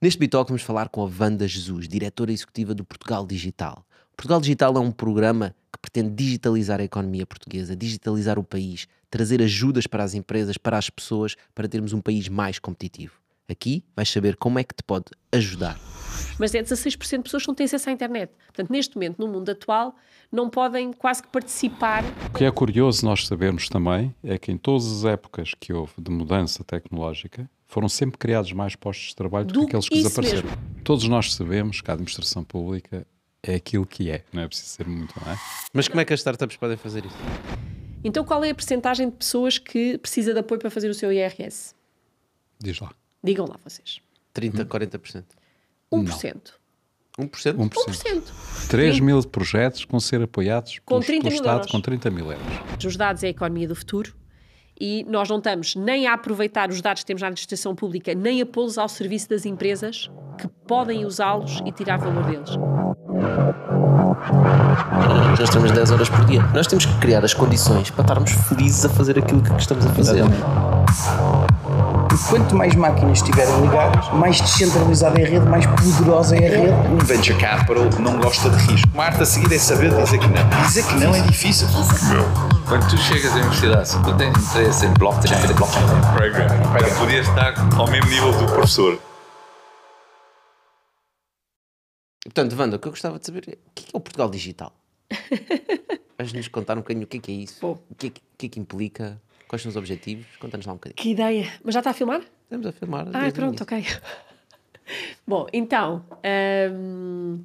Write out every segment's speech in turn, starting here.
Neste Bitalk vamos falar com a Wanda Jesus, diretora executiva do Portugal Digital. Portugal Digital é um programa que pretende digitalizar a economia portuguesa, digitalizar o país, trazer ajudas para as empresas, para as pessoas, para termos um país mais competitivo. Aqui vais saber como é que te pode ajudar. Mas é 16% de pessoas que não têm acesso à internet. Portanto, neste momento, no mundo atual, não podem quase que participar. O que é curioso nós sabermos também é que em todas as épocas que houve de mudança tecnológica, foram sempre criados mais postos de trabalho do, do que aqueles que desapareceram. Mesmo. Todos nós sabemos que a administração pública é aquilo que é, não é preciso ser muito, não é? Mas como é que as startups podem fazer isso? Então, qual é a percentagem de pessoas que precisa de apoio para fazer o seu IRS? Diz lá. Digam lá vocês. 30, hum. 40%. 1%. Não. 1%? 1%. 1%. 3 mil projetos com ser apoiados com pelo, pelo Estado euros. com 30 mil euros. Os dados é a economia do futuro e nós não estamos nem a aproveitar os dados que temos na administração pública, nem a pô-los ao serviço das empresas que podem usá-los e tirar valor deles. Nós temos 10 horas por dia. Nós temos que criar as condições para estarmos felizes a fazer aquilo que estamos a fazer. Porque quanto mais máquinas estiverem ligadas, mais descentralizada é a rede, mais poderosa é a rede. Um venture capital não gosta de risco. Uma arte a seguir é saber dizer que não. Dizer que não é difícil. Não. Quando tu chegas à universidade, se tu tens interesse em blockchain, blockchain program, podias estar ao mesmo nível do professor. Portanto, Wanda, o que eu gostava de saber é o que é o Portugal Digital? Vais-nos contar um bocadinho o que é, que é isso? Pô. O que é, que é que implica? Quais são os objetivos? Conta-nos lá um bocadinho. Que ideia! Mas já está a filmar? Estamos a filmar. Ah, pronto, ok. Bom, então, um,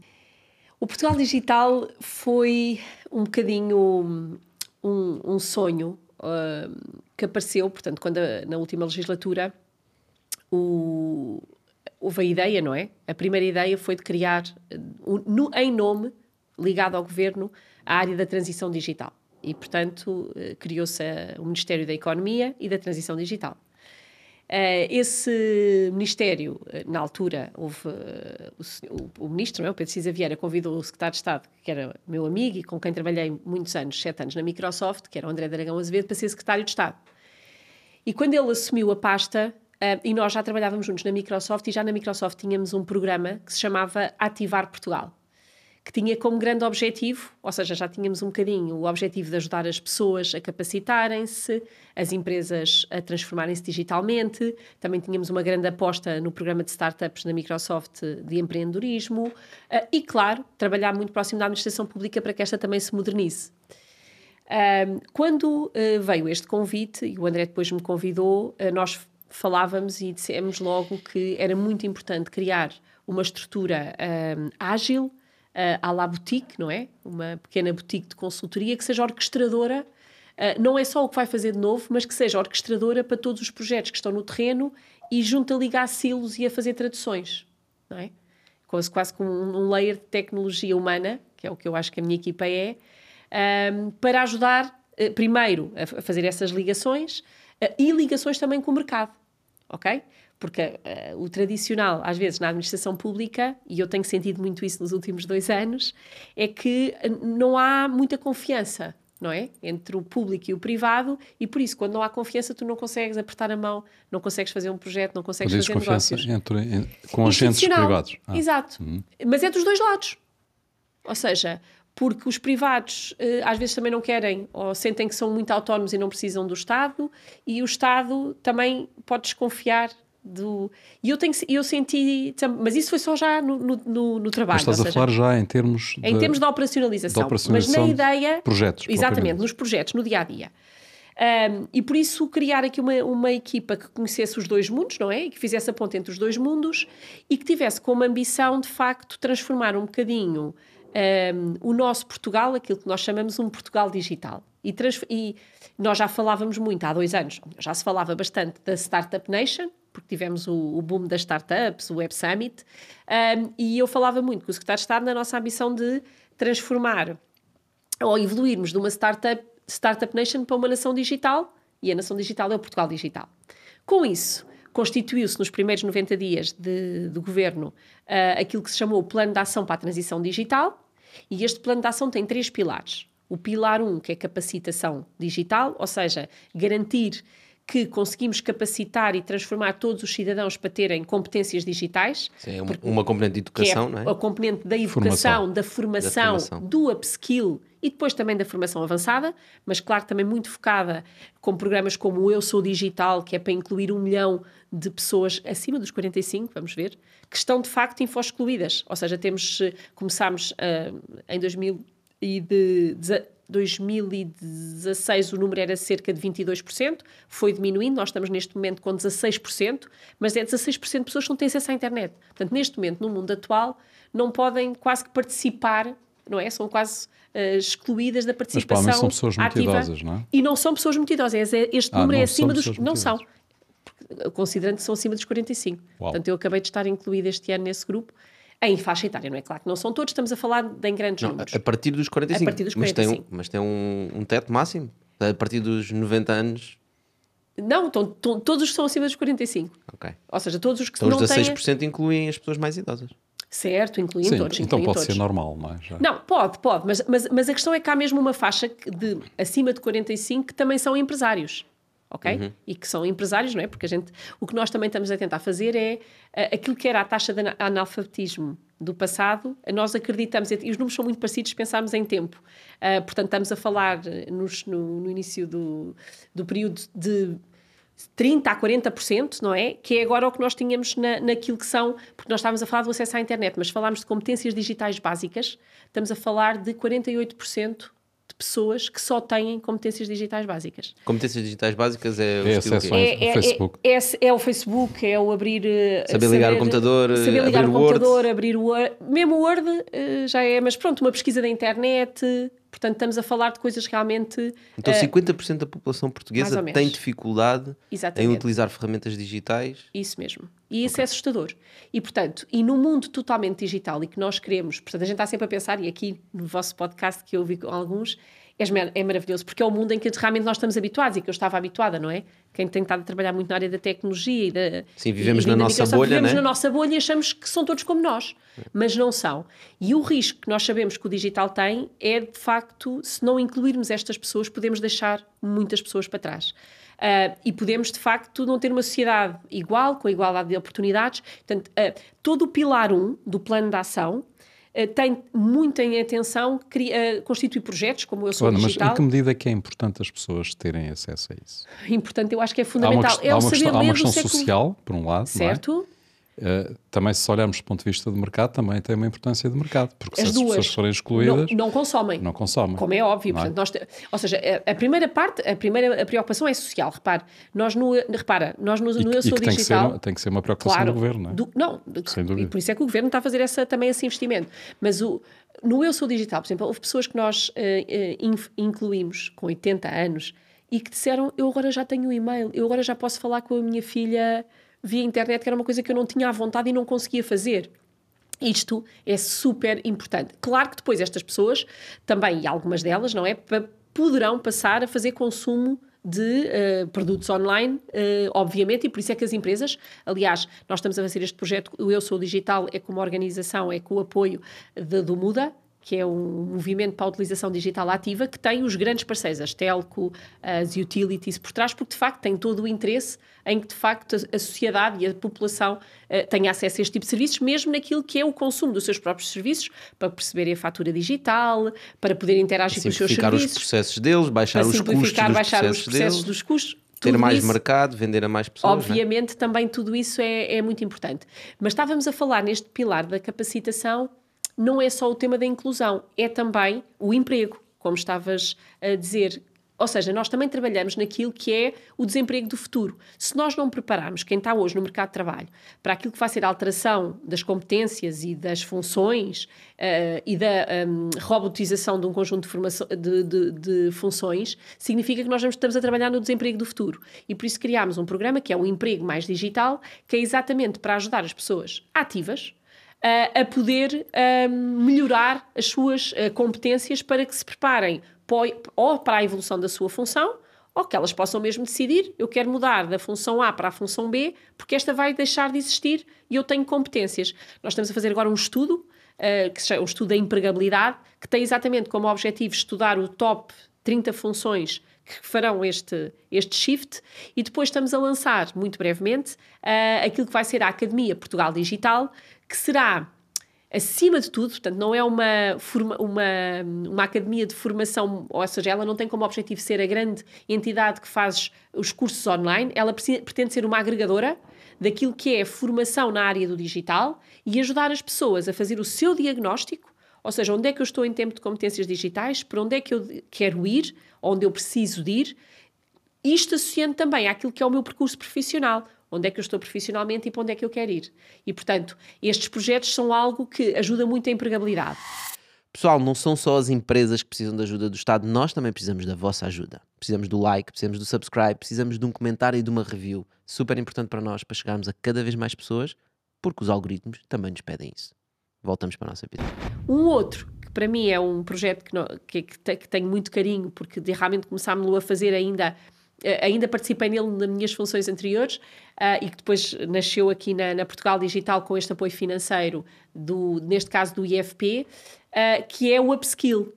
o Portugal Digital foi um bocadinho um, um sonho um, que apareceu, portanto, quando a, na última legislatura o, houve a ideia, não é? A primeira ideia foi de criar, um, no, em nome, ligado ao governo, a área da transição digital e, portanto, eh, criou-se o Ministério da Economia e da Transição Digital. Uh, esse Ministério, eh, na altura, houve o, Ministro, é? o Pedro Cisa Vieira, convidou o Secretário de Estado, que era meu amigo e com quem trabalhei muitos anos, sete anos, na Microsoft, que era o André Dragão Azevedo, para ser Secretário de Estado. E quando ele assumiu a pasta, e nós já trabalhávamos juntos na Microsoft, e já na Microsoft tínhamos um programa que se chamava Ativar Portugal que tinha como grande objetivo, ou seja, já tínhamos um bocadinho o objetivo de ajudar as pessoas a capacitarem-se, as empresas a transformarem-se digitalmente, também tínhamos uma grande aposta no programa de startups da Microsoft de empreendedorismo uh, e, claro, trabalhar muito próximo da administração pública para que esta também se modernize. Quando uh, veio este convite, e o André depois me convidou, nós falávamos e dissemos logo que era muito importante criar uma estrutura ágil, uh, à la boutique, não é? Uma pequena boutique de consultoria que seja orquestradora, uh, não é só o que vai fazer de novo, mas que seja orquestradora para todos os projetos que estão no terreno e junto a ligar silos e a fazer traduções, não é? Quase, quase com um layer de tecnologia humana, que é o que eu acho que a minha equipa é, um, ehm, para ajudar, uh, primeiro, a, a, fazer essas ligações uh, e ligações também com o mercado, ok? Porque uh, o tradicional, às vezes, na administração pública, e eu tenho sentido muito isso nos últimos dois anos, é que eh, não há muita confiança, não é? Entre o público e o privado, e por isso, quando não há confiança, tu não consegues apertar a mão, não consegues fazer um projeto, não consegues fazer confiança negócios. Entre, com agentes privados. Ah. Exato. Uhum. Mas é dos dois lados. Ou seja, porque os privados eh, às vezes também não querem ou sentem que são muito autónomos e não precisam do Estado, e o Estado também pode desconfiar do. E eu, tenho, eu senti. Mas isso foi só já no, no, no trabalho. Mas estás a falar já em termos. De, em termos de operacionalização. De operacionalização mas na ideia. Projetos. Exatamente, nos projetos, no dia a dia. Um, e por isso criar aqui uma, uma equipa que conhecesse os dois mundos, não é? E que fizesse a ponte entre os dois mundos e que tivesse como ambição, de facto, transformar um bocadinho um, o nosso Portugal, aquilo que nós chamamos um Portugal digital. E, e, nós já falávamos muito há dois anos, já se falava bastante da Startup Nation, porque tivemos o, o boom das startups, o Web Summit, um, e eu falava muito com o Secretário de Estado na nossa ambição de transformar ou evoluirmos de uma startup, startup nation para uma nação digital, e a nação digital é o Portugal digital. Com isso, constituiu-se nos primeiros 90 dias de, de governo uh, aquilo que se chamou o Plano de Ação para a Transição Digital, e este plano de ação tem três pilares. O pilar 1, um, que é capacitação digital, ou seja, garantir que conseguimos capacitar e transformar todos os cidadãos para terem competências digitais. Sim, é uma, uma componente de educação, é não é? A componente da educação, da formação, da formação, do upskill e depois também da formação avançada, mas claro, também muito focada com programas como o Eu Sou Digital, que é para incluir um milhão de pessoas acima dos 45, vamos ver, que estão de facto info-excluídas. Ou seja, temos, eh, começámos uh, em 2000 e de, de 2016 o número era cerca de 22%, foi diminuindo, nós estamos neste momento com 16%, mas é 16% de pessoas que não têm acesso à internet. Portanto, neste momento, no mundo atual, não podem quase que participar, não é? São quase uh, excluídas da participação Mas são pessoas muito ativa. idosas, não é? E não são pessoas muito idosas, é, este ah, número é acima dos... Não são, considerando que são acima dos 45. Uau. Portanto, eu acabei de estar incluída este ano nesse grupo, em faixa etária, não é? Claro que não são todos, estamos a falar de em grandes não, números. A partir dos 45. A partir dos 45. Mas tem, um, mas tem um, um teto máximo? A partir dos 90 anos? Não, estão, estão, todos os são acima dos 45. Ok. Ou seja, todos os que então não os 16% têm... incluem as pessoas mais idosas. Certo, incluem Sim, todos. Então incluem pode todos. ser normal, não é? Já. Não, pode, pode. Mas, mas, mas a questão é que há mesmo uma faixa de acima de 45 que também são empresários ok? Uhum. E que são empresários, não é? Porque a gente, o que nós também estamos a tentar fazer é uh, aquilo que era a taxa de analfabetismo do passado, nós acreditamos, e os números são muito parecidos pensarmos em tempo. Uh, portanto, estamos a falar nos, no, no, início do, do período de 30% a 40%, não é? Que é agora o que nós tínhamos na, naquilo que são, porque nós estávamos a falar do acesso à internet, mas falámos de competências digitais básicas, estamos a falar de 48% de pessoas que só têm competências digitais básicas. Competências digitais básicas é o é acesso é, é, Facebook. É, é, é, o Facebook, é o abrir... Eh, saber ligar saber, o computador, saber ligar o computador, Word. abrir o Word. Mesmo o Word uh, já é, mas pronto, uma pesquisa da internet... Portanto, estamos a falar de coisas realmente. Então, uh, 50% da população portuguesa tem dificuldade Exatamente. em utilizar ferramentas digitais. Isso mesmo. E isso okay. é assustador. E, portanto, e no mundo totalmente digital e que nós queremos, portanto, a gente está sempre a pensar, e aqui no vosso podcast que eu ouvi com alguns, é, é maravilhoso, porque é o mundo em que realmente nós estamos habituados e que eu estava habituada, não é? Quem tem estado a trabalhar muito na área da tecnologia e da. Sim, vivemos e, na nossa bolha, vivemos né? na nossa bolha e achamos que são todos como nós, mas não são. E o risco que nós sabemos que o digital tem é, de facto, se não incluirmos estas pessoas, podemos deixar muitas pessoas para trás. Uh, e podemos, de facto, não ter uma sociedade igual, com igualdade de oportunidades. Portanto, uh, todo o pilar 1 do plano de ação Uh, tem muito em atenção cria, constituir projetos como eu sou Olha, digital. Mas em que medida é que é importante as pessoas terem acesso a isso? Importante, eu acho que é fundamental. Há uma, é há uma questão, há uma questão social, por um lado, certo? Uh, também se olharmos do ponto de vista de mercado, também tem uma importância de mercado, porque as se as pessoas forem excluídas... Não, não, consomem. Não consomem. Como é óbvio. Portanto, é? nós te, ou seja, a, a, primeira parte, a primeira a preocupação é social, repare. Nós no, repara, nós no, e, no Eu Sou tem Digital... Que ser, tem que ser uma preocupação claro, do Governo, não é? Do, não, Sem dúvida. e por isso é que o Governo está a fazer essa, também esse investimento. Mas o, no Eu Sou Digital, por exemplo, houve pessoas que nós uh, uh, incluímos com 80 anos e que disseram, eu agora já tenho um e-mail, eu agora já posso falar com a minha filha via internet, que era uma coisa que eu não tinha à vontade e não conseguia fazer. Isto é super importante. Claro que depois estas pessoas, também, e algumas delas, não é? Poderão passar a fazer consumo de uh, produtos online, uh, obviamente, e por isso é que as empresas, aliás, nós estamos a fazer este projeto, o Eu Sou Digital é como organização, é com o apoio de, do Muda, que é um movimento para a utilização digital ativa, que tem os grandes parceiros, as telco, as utilities por trás, porque de facto tem todo o interesse em que de facto a, sociedade e a população uh, tenha acesso a este tipo de serviços, mesmo naquilo que é o consumo dos seus próprios serviços, para perceberem a fatura digital, para poderem interagir com os seus serviços. os processos deles, baixar os custos dos baixar processos os processos deles. dos custos. Ter mais isso, mercado, vender a mais pessoas. é? Obviamente, também tudo isso é, é muito importante. Mas estávamos a falar neste pilar da capacitação não é só o tema da inclusão, é também o emprego, como estavas a dizer. Ou seja, nós também trabalhamos naquilo que é o desemprego do futuro. Se nós não prepararmos quem está hoje no mercado de trabalho para aquilo que vai ser a alteração das competências e das funções uh, e da um, robotização de um conjunto de, de, de, de, funções, significa que nós estamos a trabalhar no desemprego do futuro. E por isso criámos um programa que é o Emprego Mais Digital, que é exatamente para ajudar as pessoas ativas, uh, a poder uh, melhorar as suas uh, competências para que se preparem ou para a evolução da sua função ou que elas possam mesmo decidir, eu quero mudar da função A para a função B, porque esta vai deixar de existir e eu tenho competências. Nós estamos a fazer agora um estudo, uh, que se chama o estudo da empregabilidade, que tem exatamente como objetivo estudar o top 30 funções que farão este, este shift e depois estamos a lançar, muito brevemente, uh, aquilo que vai ser a Academia Portugal Digital, que será acima de tudo, portanto, não é uma, forma, uma, uma academia de formação, ou seja, ela não tem como objetivo ser a grande entidade que faz os cursos online, ela pretende ser uma agregadora daquilo que é formação na área do digital e ajudar as pessoas a fazer o seu diagnóstico, ou seja, onde é que eu estou em tempo de competências digitais, para onde é que eu quero ir, onde eu preciso de ir, isto associando também àquilo que é o meu percurso profissional, onde é que eu estou profissionalmente e para onde é que eu quero ir. E, portanto, estes projetos são algo que ajuda muito a empregabilidade. Pessoal, não são só as empresas que precisam da ajuda do Estado, nós também precisamos da vossa ajuda. Precisamos do like, precisamos do subscribe, precisamos de um comentário e de uma review. Super importante para nós, para chegarmos a cada vez mais pessoas, porque os algoritmos também nos pedem isso. Voltamos para a nossa vida. Um outro, que para mim é um projeto que, não, que, que, que tenho muito carinho, porque de, realmente começámos-lo a fazer ainda ainda participei nele nas minhas funções anteriores uh, e que depois nasceu aqui na, na, Portugal Digital com este apoio financeiro, do, neste caso do IFP, uh, eh, que é o upskill.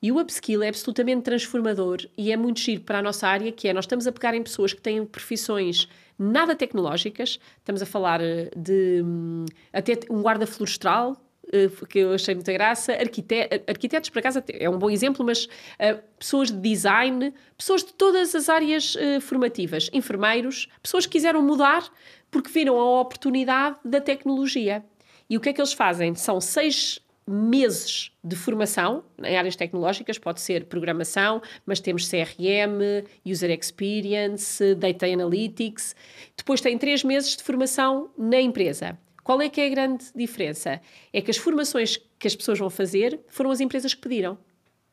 E o upskill é absolutamente transformador e é muito giro para a nossa área, que é nós estamos a pegar em pessoas que têm profissões nada tecnológicas, estamos a falar de um, até um guarda florestal, eh, que eu achei muita graça. Arquitetos, arquitetos, por acaso, é um bom exemplo, mas uh, pessoas de design, pessoas de todas as áreas uh, formativas, enfermeiros, pessoas que quiseram mudar porque viram a oportunidade da tecnologia. E o que é que eles fazem? São seis meses de formação em áreas tecnológicas, pode ser programação, mas temos CRM, User Experience, Data Analytics. Depois tem três meses de formação na empresa. Qual é que é a grande diferença? É que as formações que as pessoas vão fazer foram as empresas que pediram.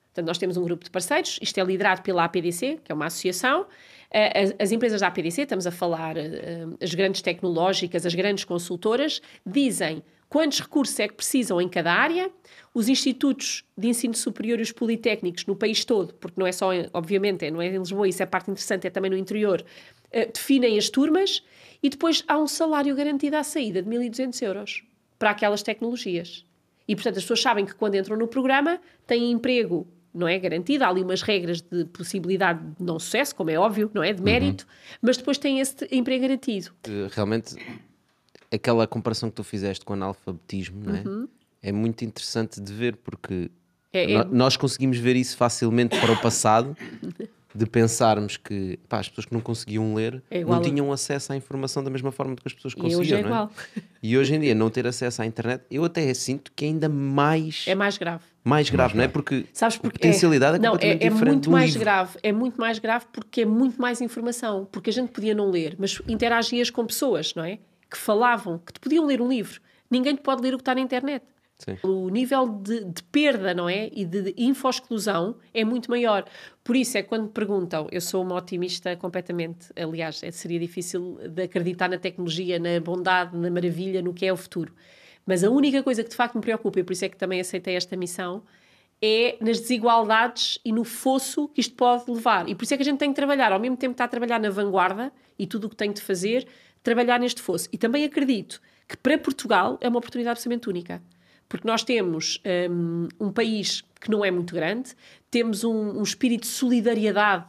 Portanto, nós temos um grupo de parceiros, isto é liderado pela APDC, que é uma associação. Eh, as, as empresas da APDC, estamos a falar, eh, as grandes tecnológicas, as grandes consultoras, dizem quantos recursos é que precisam em cada área, os institutos de ensino superior e os politécnicos no país todo, porque não é só, obviamente, não é em Lisboa, isso é parte interessante, é também no interior, uh, definem as turmas e depois há um salário garantido à saída de 1.200 euros para aquelas tecnologias. E, portanto, as pessoas sabem que quando entram no programa têm emprego, não é? Garantido. Há ali umas regras de possibilidade de não sucesso, como é óbvio, não é? De mérito, uhum. mas depois têm esse emprego garantido. Realmente, aquela comparação que tu fizeste com o analfabetismo, não é? Uhum. É muito interessante de ver porque é, é... nós conseguimos ver isso facilmente para o passado de pensarmos que pá, as pessoas que não conseguiam ler é não tinham acesso à informação da mesma forma que as pessoas conseguiam. E hoje é, é igual. E hoje em dia, não ter acesso à internet, eu até sinto que é ainda mais. É mais grave. Mais grave, mais não é? Porque, Sabes porque a potencialidade é, é não, é, é diferente. muito mais livro. grave. É muito mais grave porque é muito mais informação. Porque a gente podia não ler, mas interagias com pessoas, não é? Que falavam, que te podiam ler um livro. Ninguém te pode ler o que está na internet. Sim. O nível de, de, perda, não é? E de, de info-exclusão é muito maior. Por isso é que quando me perguntam, eu sou uma otimista completamente. Aliás, é, seria difícil de acreditar na tecnologia, na bondade, na maravilha, no que é o futuro. Mas a única coisa que de facto me preocupa, e por isso é que também aceitei esta missão, é nas desigualdades e no fosso que isto pode levar. E por isso é que a gente tem que trabalhar, ao mesmo tempo que está a trabalhar na vanguarda e tudo o que tem de fazer, trabalhar neste fosso. E também acredito que para Portugal é uma oportunidade absolutamente única porque nós temos um, um país que não é muito grande, temos um, um, espírito de solidariedade,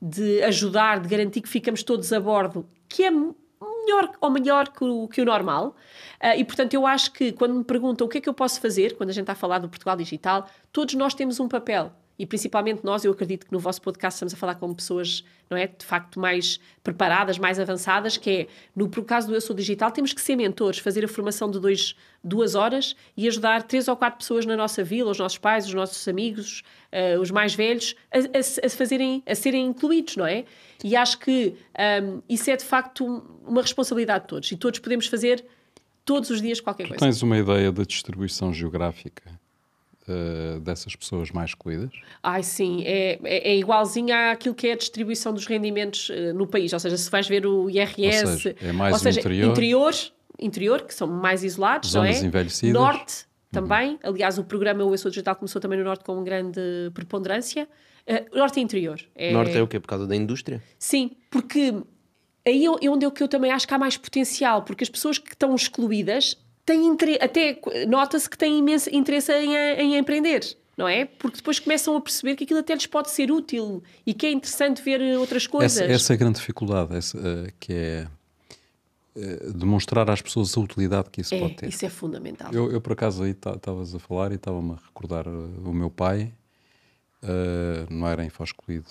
de ajudar, de garantir que ficamos todos a bordo, que é melhor ou melhor que o, que o normal. Uh, e portanto, eu acho que quando me perguntam o que é que eu posso fazer, quando a gente está a falar do Portugal Digital, todos nós temos um papel e principalmente nós, eu acredito que no vosso podcast estamos a falar com pessoas, não é, de facto mais preparadas, mais avançadas, que é, no caso do Eu Sou Digital, temos que ser mentores, fazer a formação de dois, duas horas e ajudar três ou quatro pessoas na nossa vila, os nossos pais, os nossos amigos, uh, os mais velhos, a, a, a, fazerem, a serem incluídos, não é? E acho que um, isso é de facto uma responsabilidade de todos e todos podemos fazer todos os dias qualquer tu coisa. Tens uma ideia da distribuição geográfica uh, dessas pessoas mais excluídas? Ai, sim, é, é, é igualzinho àquilo que é a distribuição dos rendimentos uh, no país, ou seja, se vais ver o IRS, ou seja, é mais ou seja, interior, interior, interior, que são mais isolados, zonas não é? envelhecidas. Norte também, uhum. aliás, o programa O Eu Sou Digital começou também no Norte com uma grande preponderância. Uh, norte e interior. É... Norte é o quê? Por causa da indústria? Sim, porque aí é onde eu, que eu também acho que há mais potencial, porque as pessoas que estão excluídas têm até nota-se que têm imenso interesse em, em empreender. não é? Porque depois começam a perceber que aquilo até lhes pode ser útil e que é interessante ver outras coisas. Essa, essa é a grande dificuldade, essa, uh, que é uh, demonstrar às pessoas a utilidade que isso é, pode ter. Isso é fundamental. Eu, eu por acaso, aí estavas a falar e estava-me a recordar uh, o meu pai, não era infoscolido,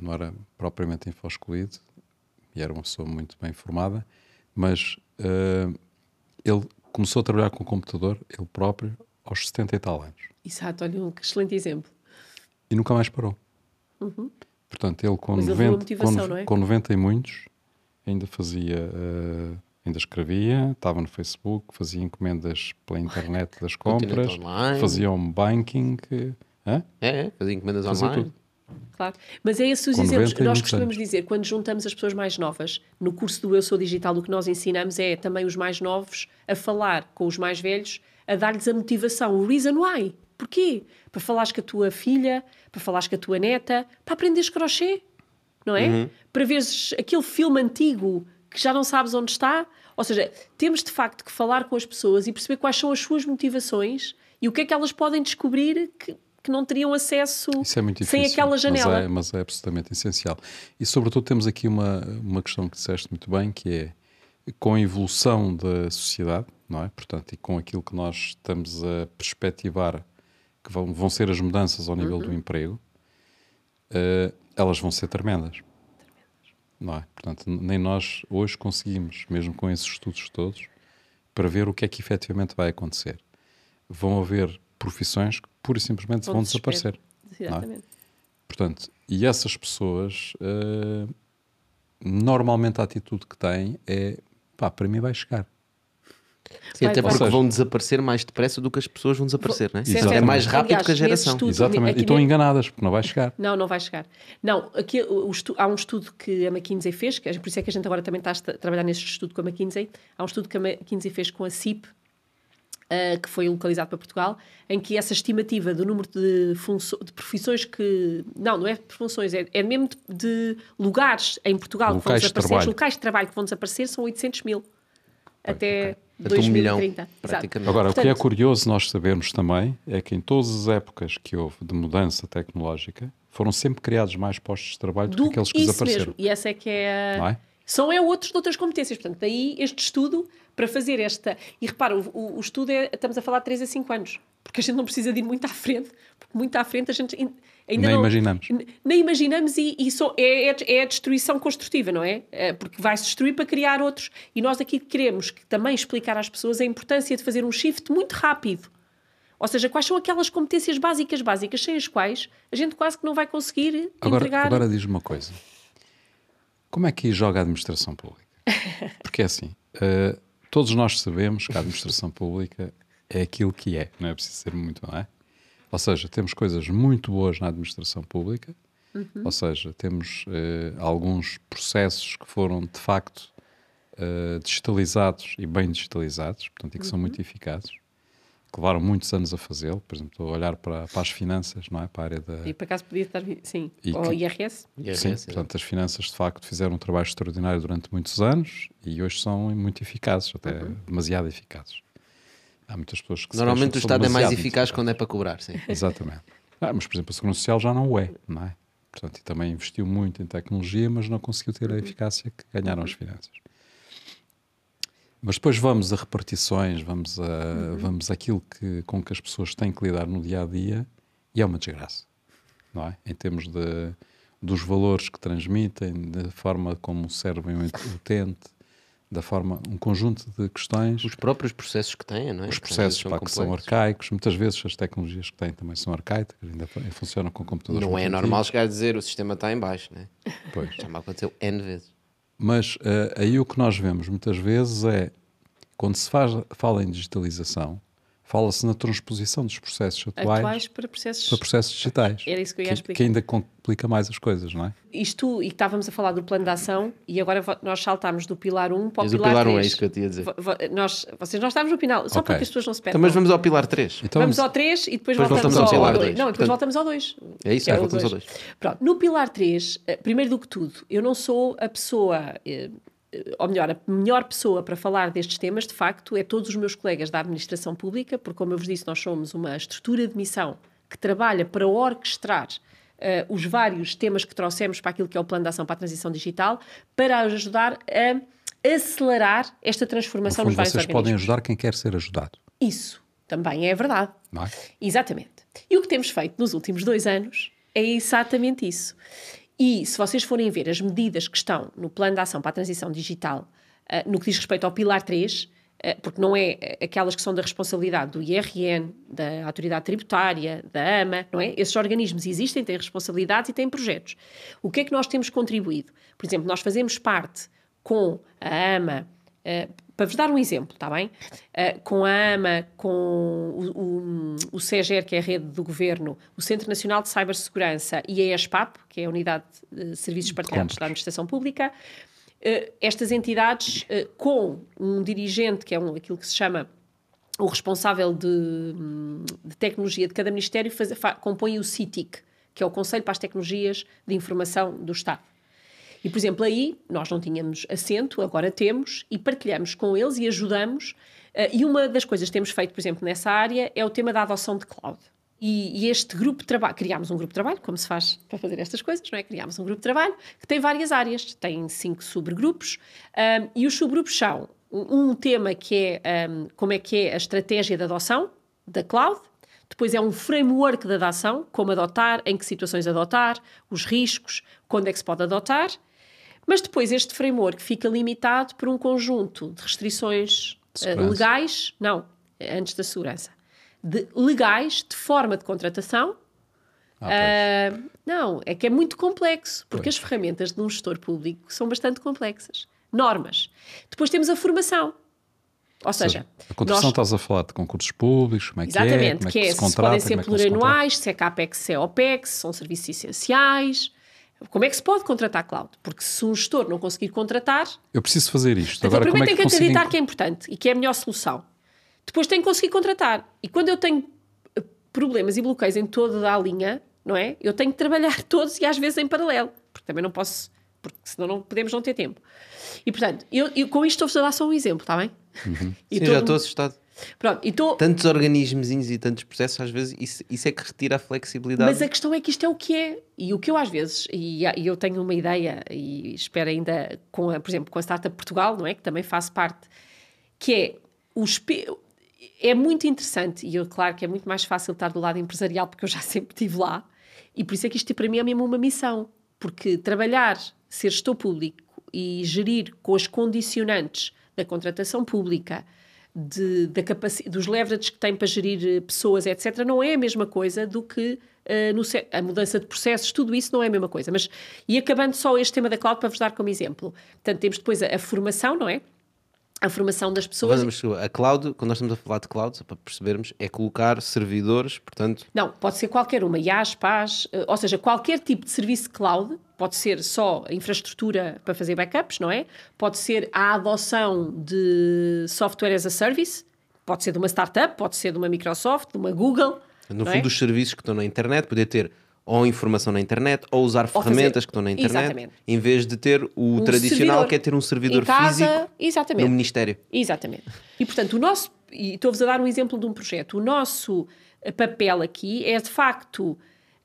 não era propriamente infoscolido, e era uma pessoa muito bem formada, mas ele começou a trabalhar com o computador, ele próprio, aos 70 e tal anos. Exato, olha um excelente exemplo. E nunca mais parou. Uhum. Portanto, ele com, 90, com, é? com 90 e muitos ainda fazia, uh, ainda escrevia, estava no Facebook, fazia encomendas pela internet das compras, fazia um banking. Uh, é, fazia encomendas fazia online. Tudo. Claro, mas é esses os exemplos que nós costumamos dizer quando juntamos as pessoas mais novas. No curso do Eu Sou Digital, o que nós ensinamos é também os mais novos a falar com os mais velhos a dar-lhes a motivação, o reason why. Porquê? Para falares com a tua filha, para falares com a tua neta, para aprenderes crochê, não é? Uhum. Para veres aquele filme antigo que já não sabes onde está. Ou seja, temos de facto que falar com as pessoas e perceber quais são as suas motivações e o que é que elas podem descobrir que, que não teriam acesso é sem aquela janela. Mas é, mas é absolutamente essencial. E sobretudo temos aqui uma, uma questão que disseste muito bem, que é com a evolução da sociedade, não é? Portanto, e com aquilo que nós estamos a perspectivar que vão, vão ser as mudanças ao nível uhum. do emprego, uh, elas vão ser tremendas. tremendas. Não é? Portanto, nem nós hoje conseguimos, mesmo com esses estudos todos, prever o que é que efetivamente vai acontecer. Vão haver profissões pura e simplesmente vão, vão desaparecer. É? Exatamente. É? Portanto, e essas pessoas, uh, normalmente a atitude que têm é pá, para mim vai chegar. Sim, vai, até porque seja, vão desaparecer mais depressa do que as pessoas vão desaparecer, não é? É mais rápido Aliás, que a geração. Estudo, Exatamente. E estão enganadas, porque não vai chegar. Não, não vai chegar. Não, aqui, o, há um estudo que a McKinsey fez, que, por isso é que a gente agora também está a trabalhar neste estudo com a McKinsey. Há um estudo que a McKinsey fez com a CIP, Uh, que foi localizado para Portugal, em que essa estimativa do número de, de profissões que. Não, não é de funções, é, é mesmo de, de, lugares em Portugal locais que vão desaparecer, de locais de trabalho que vão desaparecer são 800 mil. Até okay. 2030. Um milhão, Agora, Portanto, o que é curioso nós sabermos também é que em todas as épocas que houve de mudança tecnológica foram sempre criados mais postos de trabalho do, do que aqueles que desapareceram. Mesmo. E essa é que é. É? São é outros de outras competências. Portanto, daí este estudo para fazer esta. E repara, o, o, o, estudo é. Estamos a falar de 3 a 5 anos. Porque a gente não precisa de ir muito à frente. Porque muito à frente a gente ainda nem não, imaginamos. Nem imaginamos e, e so, é, é, é, a destruição construtiva, não é? é? Porque vai-se destruir para criar outros. E nós aqui queremos que também explicar às pessoas a importância de fazer um shift muito rápido. Ou seja, quais são aquelas competências básicas, básicas, sem as quais a gente quase que não vai conseguir agora, entregar... Agora diz-me uma coisa. Como é que joga a administração pública? Porque é assim, uh, todos nós sabemos que a administração pública é aquilo que é, não é preciso ser muito, não é? Ou seja, temos coisas muito boas na administração pública, uhum. ou seja, temos uh, alguns processos que foram de facto uh, digitalizados e bem digitalizados, portanto, e que uhum. são muito eficazes que levaram muitos anos a fazê-lo, por exemplo, estou a olhar para, para, as finanças, não é? Para a área da... E por acaso podia estar, sim, e ou que, IRS. IRS. Sim, portanto, as finanças de facto fizeram um trabalho extraordinário durante muitos anos e hoje são muito eficazes, até uhum. demasiado eficazes. Há muitas pessoas que Normalmente o Estado é mais eficaz quando é para cobrar, sim. Exatamente. Ah, mas, por exemplo, a Segurança Social já não o é, não é? Portanto, e também investiu muito em tecnologia, mas não conseguiu ter a eficácia que ganharam as finanças. Mas depois vamos a repartições, vamos a uhum. vamos àquilo que, com que as pessoas têm que lidar no dia a dia e é uma desgraça, não é? Em termos de, dos valores que transmitem, da forma como servem o utente, da forma, um conjunto de questões. Os próprios processos que têm, não é? Os processos pá, que são arcaicos, muitas vezes as tecnologias que têm também são arcaicas, ainda funcionam com computadores. Não é normal chegar a dizer o sistema está em baixo, não é? Pois. Já me aconteceu N vezes. Mas uh, aí o que nós vemos muitas vezes é, quando se faz, fala em digitalização, fala-se na transposição dos processos atuais, atuais para, processos... para processos digitais. Era isso que eu ia explicar. Que ainda complica mais as coisas, não é? Isto, e estávamos a falar do plano de ação, e agora nós saltámos do pilar 1 para o pilar, pilar 3. 1, é isso que eu tinha a dizer. Nós, vocês, nós estávamos no pilar, só okay. porque as pessoas não se perdem. Então, mas vamos ao pilar 3. Então, vamos ao 3 e depois, depois voltamos, voltamos, ao, ao pilar 2. Não, depois Portanto, voltamos ao 2. É isso, é, voltamos ao 2. Pronto, no pilar 3, eh, primeiro do que tudo, eu não sou a pessoa... Eh, ou melhor, a melhor pessoa para falar destes temas, de facto, é todos os meus colegas da administração pública, porque, como eu vos disse, nós somos uma estrutura de missão que trabalha para orquestrar uh, os vários temas que trouxemos para aquilo que é o Plano de Ação para a Transição Digital, para ajudar a acelerar esta transformação no nos vários vocês podem ajudar quem quer ser ajudado. Isso também é verdade. Não é? Exatamente. E o que temos feito nos últimos dois anos é exatamente isso. E se vocês forem ver as medidas que estão no Plano de Ação para a Transição Digital, uh, no que diz respeito ao Pilar 3, uh, porque não é aquelas que são da responsabilidade do IRN, da Autoridade Tributária, da AMA, não é? Esses organismos existem, têm responsabilidades e têm projetos. O que é que nós temos contribuído? Por exemplo, nós fazemos parte com a AMA, para vos dar um exemplo, está bem? Uh, com a AMA, com o, o, o CEGER, que é a rede do governo, o Centro Nacional de Cibersegurança e a ESPAP, que é a Unidade de Serviços Partilhados da Administração Pública, uh, estas entidades, uh, com um dirigente, que é um, aquilo que se chama o responsável de, de tecnologia de cada ministério, faz, compõe o CITIC, que é o Conselho para as Tecnologias de Informação do Estado. E, por exemplo, aí nós não tínhamos assento, agora temos, e partilhamos com eles e ajudamos. Uh, e uma das coisas que temos feito, por exemplo, nessa área é o tema da adoção de cloud. E, e, este grupo de trabalho, criámos um grupo de trabalho, como se faz para fazer estas coisas, não é? Criámos um grupo de trabalho que tem várias áreas, tem cinco subgrupos, um, e os subgrupos são um, tema que é um, como é que é a estratégia de adoção da cloud, depois é um framework de adoção, como adotar, em que situações adotar, os riscos, quando é que se pode adotar, mas depois este framework fica limitado por um conjunto de restrições uh, legais, não, antes da segurança, de legais de forma de contratação. Ah, uh, não, é que é muito complexo, porque pois. as ferramentas de um gestor público são bastante complexas. Normas. Depois temos a formação. Ou seja, a contratação nós... estás a falar de concursos públicos, como é que é, Exatamente, é, como é que, que é, se, se podem ser plurianuais, se é CAPEX, se é OPEX, se são serviços essenciais, como é que se pode contratar cloud? Porque se um gestor não conseguir contratar. Eu preciso fazer isto. Agora, primeiro como é tem que, que acreditar que é importante e que é a melhor solução. Depois tem que conseguir contratar. E quando eu tenho eh, problemas e bloqueios em toda a linha, não é? Eu tenho que trabalhar todos e às vezes em paralelo. Porque também não posso. Porque senão não podemos não ter tempo. E portanto, eu, eu com isto estou-vos a dar só um exemplo, está bem? Uhum. Sim, já estou assustado. Pronto, e tô... Tantos organismos e tantos processos, às vezes, isso, isso, é que retira a flexibilidade. Mas a questão é que isto é o que é. E o que eu, às vezes, e, e eu tenho uma ideia, e espero ainda, com a, por exemplo, com a Startup Portugal, não é? Que também faço parte, que é os. É muito interessante, e eu, claro que é muito mais fácil estar do lado empresarial, porque eu já sempre estive lá, e por isso é que isto para mim é mesmo uma missão. Porque trabalhar, ser gestor público e gerir com as condicionantes da contratação pública, de, da dos leverages que tem para gerir eh, pessoas, etc., não é a mesma coisa do que uh, no, a mudança de processos, tudo isso não é a mesma coisa. Mas, e acabando só este tema da cloud para vos dar como exemplo. Portanto, temos depois a, a formação, não é? A formação das pessoas. Mas, a cloud, quando nós estamos a falar de cloud, para percebermos, é colocar servidores, portanto. Não, pode ser qualquer uma, IaaS, PaaS, eh, ou seja, qualquer tipo de serviço cloud, pode ser só infraestrutura para fazer backups, não é? Pode ser a adoção de software as a service, pode ser de uma startup, pode ser de uma Microsoft, de uma Google. No fundo, é? os serviços que estão na internet, poder ter ou informação na internet, ou usar ou ferramentas fazer... que estão na internet, exatamente. em vez de ter o um tradicional, que é ter um servidor casa, físico exatamente. no Ministério. Exatamente. E portanto, o nosso, e estou-vos a dar um exemplo de um projeto, o nosso eh, papel aqui é de facto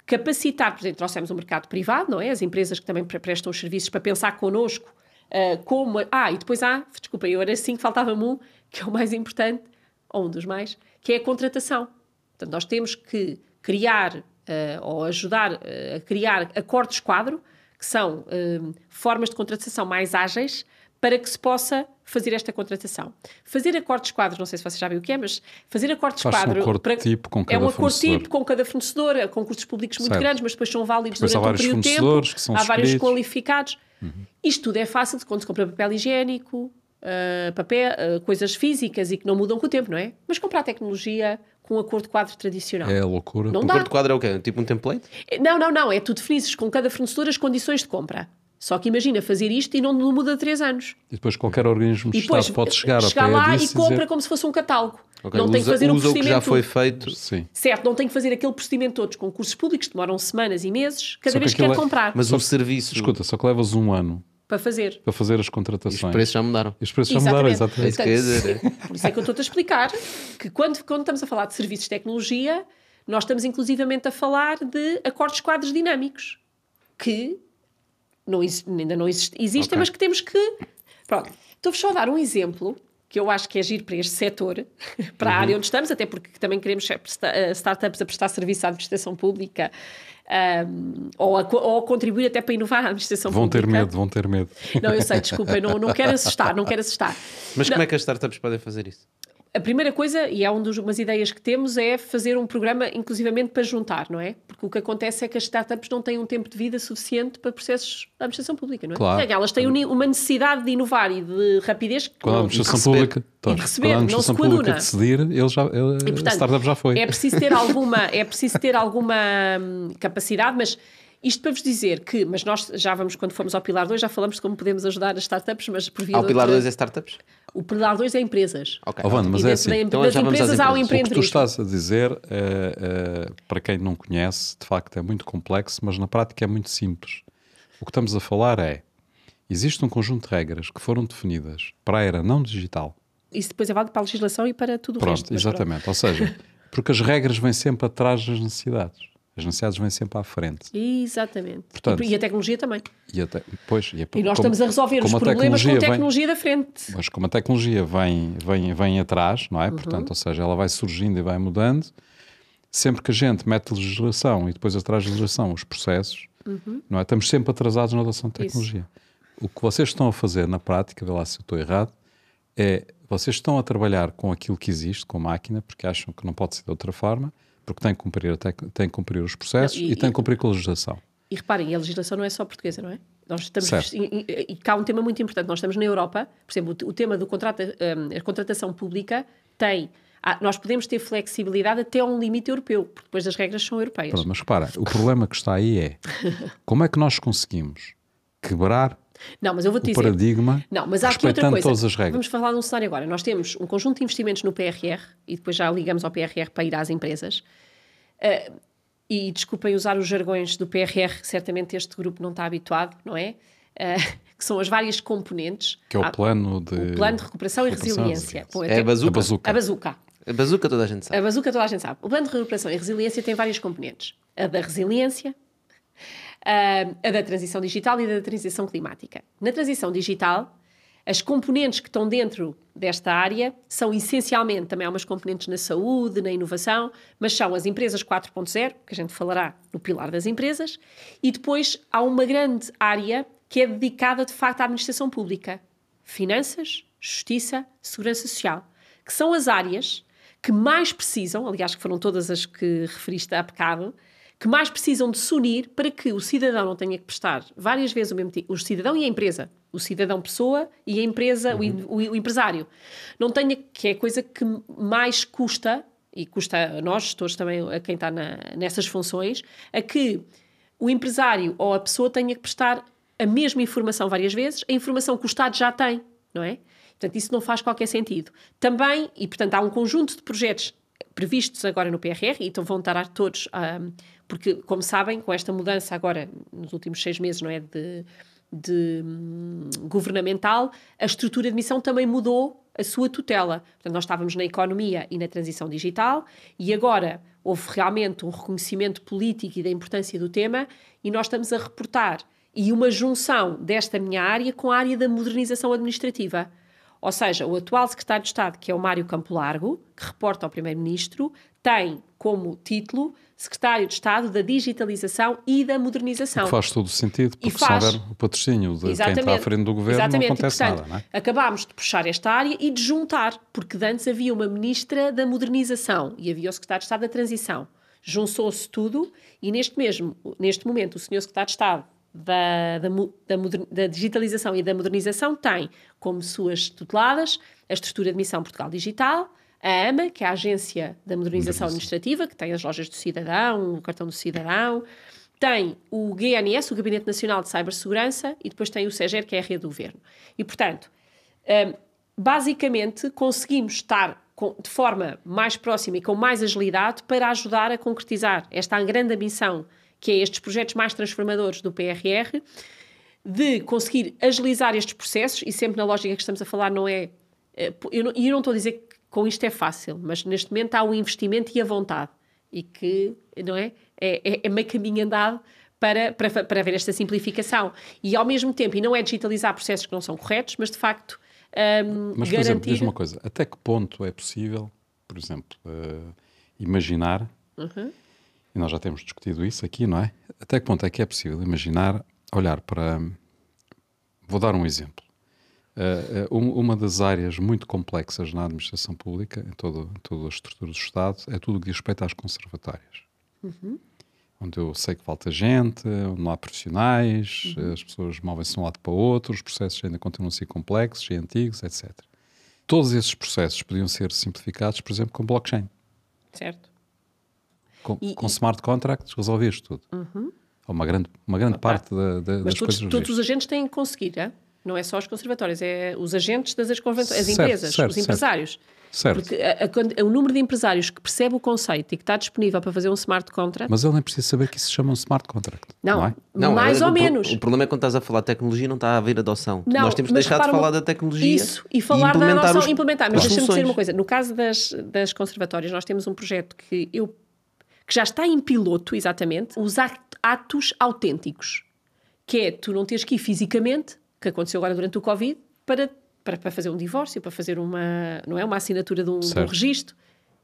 capacitar, por exemplo, trouxemos o um mercado privado, não é? As empresas que também prestam os serviços para pensar connosco uh, como. Ah, e depois há, desculpa, eu era assim que faltava-me um, que é o mais importante, ou um dos mais, que é a contratação. Portanto, nós temos que criar uh, ou ajudar uh, a criar acordos quadro, que são uh, formas de contratação mais ágeis para que se possa fazer esta contratação. Fazer acordos quadros, não sei se vocês sabem o que é, mas fazer acordos quadro um acordo para, tipo com cada é um acordo tipo com cada fornecedor, há concursos públicos muito certo. grandes, mas depois são válidos depois durante um período de tempo, há vários qualificados. Uhum. Isto tudo é fácil quando se compra papel higiênico, uh, papel, uh, coisas físicas e que não mudam com o tempo, não é? Mas comprar tecnologia com um acordo quadro tradicional. É loucura. Não um dá. acordo quadro é o quê? Tipo um template? Não, não, não. É tu definires com cada fornecedor as condições de compra. Só que imagina fazer isto e não, muda de 3 anos. E depois qualquer organismo de depois, Estado pode chegar, chegar lá e compra dizer... como se fosse um catálogo. Okay, não usa, tem que fazer o procedimento. O que já foi feito. Sim. Certo, não tem que fazer aquele procedimento todos. Concursos públicos demoram semanas e meses, cada só vez que quer é... comprar. Mas só, o serviço. Escuta, só que levas um ano para fazer. Para fazer as E contratações. os preços já mudaram. E os preços já mudaram, É exatamente. isso que é. Por isso é que eu estou-te a explicar que quando, quando estamos a falar de serviços de tecnologia, nós estamos inclusivamente a falar de acordos quadros dinâmicos que não, ainda não exist- existem, Ok. mas que temos que. Pronto, estou-vos só a dar um exemplo que eu acho que é giro para este setor, para Uhum. a área onde estamos, até porque também queremos presta- eh, startups a prestar serviço à administração pública ou, a, ou a contribuir até para inovar a administração Vão ter pública. medo, vão ter medo. Não, eu sei, desculpa, eu não, não quero assustar, não quero assustar. Mas Não. como é que as startups podem fazer isso? A primeira coisa, e é uma das ideias que temos, é fazer um programa inclusivamente para juntar, não é? Porque o que acontece é que as startups não têm um tempo de vida suficiente para processos da administração pública, não é? Claro. Elas têm uma necessidade de inovar e de rapidez que Quando a não- administração receber. pública, E receber, quando a não administração se pública coaduna. decidir, ele já, ele, E, portanto, a startup já foi. É preciso ter alguma, é preciso ter alguma hum, capacidade, mas isto para vos dizer que, mas nós já vamos, quando fomos ao Pilar 2, já falamos de como podemos ajudar as startups, mas por via Ah, o de Pilar outra- 2 é startups? O Pilar 2 é empresas. Ok. Oh, Wanda, mas é assim. da- Então das já vamos às empresas há o empresas. O que tu empreendedorismo. estás a dizer, eh, eh, para quem não conhece, de facto é muito complexo, mas na prática é muito simples. O que estamos a falar é: existe um conjunto de regras que foram definidas para a era não digital. Isso depois é válido para a legislação e para tudo o Pronto, resto. mas pronto. exatamente. Ou seja, porque as regras vêm sempre atrás das necessidades. As necessidades vêm sempre à frente. Exatamente. Portanto, e, a tecnologia também. E, até, pois, e, é E nós como- estamos a resolver os a problemas com tecnologia vem- tecnologia da frente. Mas como a tecnologia vem, vem, vem atrás, não é? Uhum. Portanto, ou seja, ela vai surgindo e vai mudando, sempre que a gente mete legislação e depois atrás da legislação os processos, não é? Estamos sempre atrasados na adoção de Uhum. Isso. tecnologia. O que vocês estão a fazer na prática, vê lá se eu estou errado, é vocês estão a trabalhar com aquilo que existe, com a máquina, porque acham que não pode ser de outra forma, porque têm que cumprir, a tec- têm que cumprir os processos Não, e, e- têm e- que cumprir com a legislação. E reparem, a legislação não é só portuguesa, não é? Nós estamos, e, e- cá há um tema muito importante. Nós estamos na Europa, por exemplo, o, o tema do contrato, hum, a contratação pública tem. nós podemos ter flexibilidade até a um limite europeu, porque depois as regras são europeias. Mas repara, o problema que está aí é como é que nós conseguimos quebrar Não, mas eu vou-te o dizer. paradigma Não, mas há aqui outra coisa. todas as regras. Vamos falar de um cenário agora. Nós temos um conjunto de investimentos no PRR e depois já ligamos ao PRR para ir às empresas. Eh, e desculpem usar os jargões do PRR, que certamente este grupo não está habituado, não é? Eh, que são as várias componentes. Que é o Há- plano de, o plano de recuperação, recuperação e resiliência. Bom, É a bazuca. a bazuca. A bazuca. A bazuca toda a gente sabe. A bazuca toda a gente sabe. O plano de recuperação e resiliência tem várias componentes. A da resiliência, a, a da transição digital e a da transição climática. Na transição digital, as componentes que estão dentro desta área são essencialmente, também há umas componentes na saúde, na inovação, mas são as empresas 4.0, que a gente falará no pilar das empresas, e depois há uma grande área que é dedicada de facto à administração pública. Finanças, justiça, segurança social, que são as áreas que mais precisam, aliás, que foram todas as que referiste há bocado, que mais precisam de se unir para que o cidadão não tenha que prestar várias vezes o mesmo tipo, o cidadão e a empresa, o cidadão pessoa e a empresa, in- o, o empresário, não tenha, que é a coisa que mais custa, e custa a nós, gestores também, a quem está na- nessas funções, a que o empresário ou a pessoa tenha que prestar a mesma informação várias vezes, a informação que o Estado já tem, não é? Portanto, isso não faz qualquer sentido. Também, e portanto, há um conjunto de projetos previstos agora no PRR, então vão estar todos, ahm, porque, como sabem, com esta mudança agora, nos últimos seis meses, não é, de, de, hum, governamental, a estrutura de missão também mudou a sua tutela. Portanto, nós estávamos na economia e na transição digital, e agora houve realmente um reconhecimento político e da importância do tema, e nós estamos a reportar, e uma junção desta minha área com a área da modernização administrativa. Ou seja, o atual secretário de Estado, que é o Mário Campo Largo, que reporta ao Primeiro-Ministro, tem como título Secretário de Estado da Digitalização e da Modernização. Faz todo o sentido, E porque se faz. houver o patrocínio de quem está à frente do governo, Exatamente. não acontece e, portanto, nada, é? Acabámos de puxar esta área e de juntar, porque antes havia uma ministra da modernização e havia o secretário de Estado da transição. Junçou-se tudo e neste mesmo, neste momento, o senhor secretário de Estado da, da, da da digitalização e da modernização tem como suas tuteladas a estrutura de missão Portugal Digital, a AMA, que é a Agência da Modernização Administrativa, que tem as lojas do cidadão, o cartão do cidadão, tem o GNS, o Gabinete Nacional de Cibersegurança, e depois tem o SEGER, que é a rede do governo. E, portanto, hum, basicamente conseguimos estar de forma mais próxima e com mais agilidade para ajudar a concretizar esta grande missão, que é estes projetos mais transformadores do PRR, de conseguir agilizar estes processos, e sempre na lógica que estamos a falar não é... eh, eu não- E eu não estou a dizer que com isto é fácil, mas neste momento há o investimento e a vontade. E que, não é? É, é, é meio caminho andado para, para, para haver esta simplificação. E ao mesmo tempo, e não é digitalizar processos que não são corretos, mas de facto hum, Mas, por exemplo, garantir... diz-me uma coisa: até que ponto é possível, por exemplo, eh, imaginar, Uhum. e nós já temos discutido isso aqui, não é? Até que ponto é que é possível imaginar, olhar para. Vou dar um exemplo. Eh, um- uma das áreas muito complexas na administração pública, em todo, em toda a estrutura do Estado, é tudo o que diz respeito às conservatórias. Onde eu sei que falta gente, onde não há profissionais, as pessoas movem-se de um lado para o outro, os processos ainda continuam a ser complexos e antigos, etc. Todos esses processos podiam ser simplificados, por exemplo, com blockchain. Certo. Com, E- com smart contracts resolvias tudo. Ou uma grande, uma grande parte da, da, Mas das todos, coisas todos os agentes têm que conseguir, é? Não é só os conservatórios, é os agentes das conservatórias, as Certo, empresas, certo, os empresários. Certo. Porque a- a o número de empresários que percebe o conceito e que está disponível para fazer um smart contract, Mas ele nem precisa saber que isso se chama um smart contract. não, Não, é? Não, mais é- ou o, pro- menos. O problema é que quando estás a falar de tecnologia não está a haver adoção. Não, Nós temos que mas deixar de falar da tecnologia Isso, e falar da implementar adoção, os- implementar. Mas as deixa-me dizer uma coisa: no caso das, das conservatórias, nós temos um projeto que, eu, que já está em piloto, exatamente, os atos autênticos, que é tu não teres que ir fisicamente, que aconteceu agora durante o Covid, para, para, para fazer um divórcio, para fazer uma, não é, uma assinatura de um, de um registro.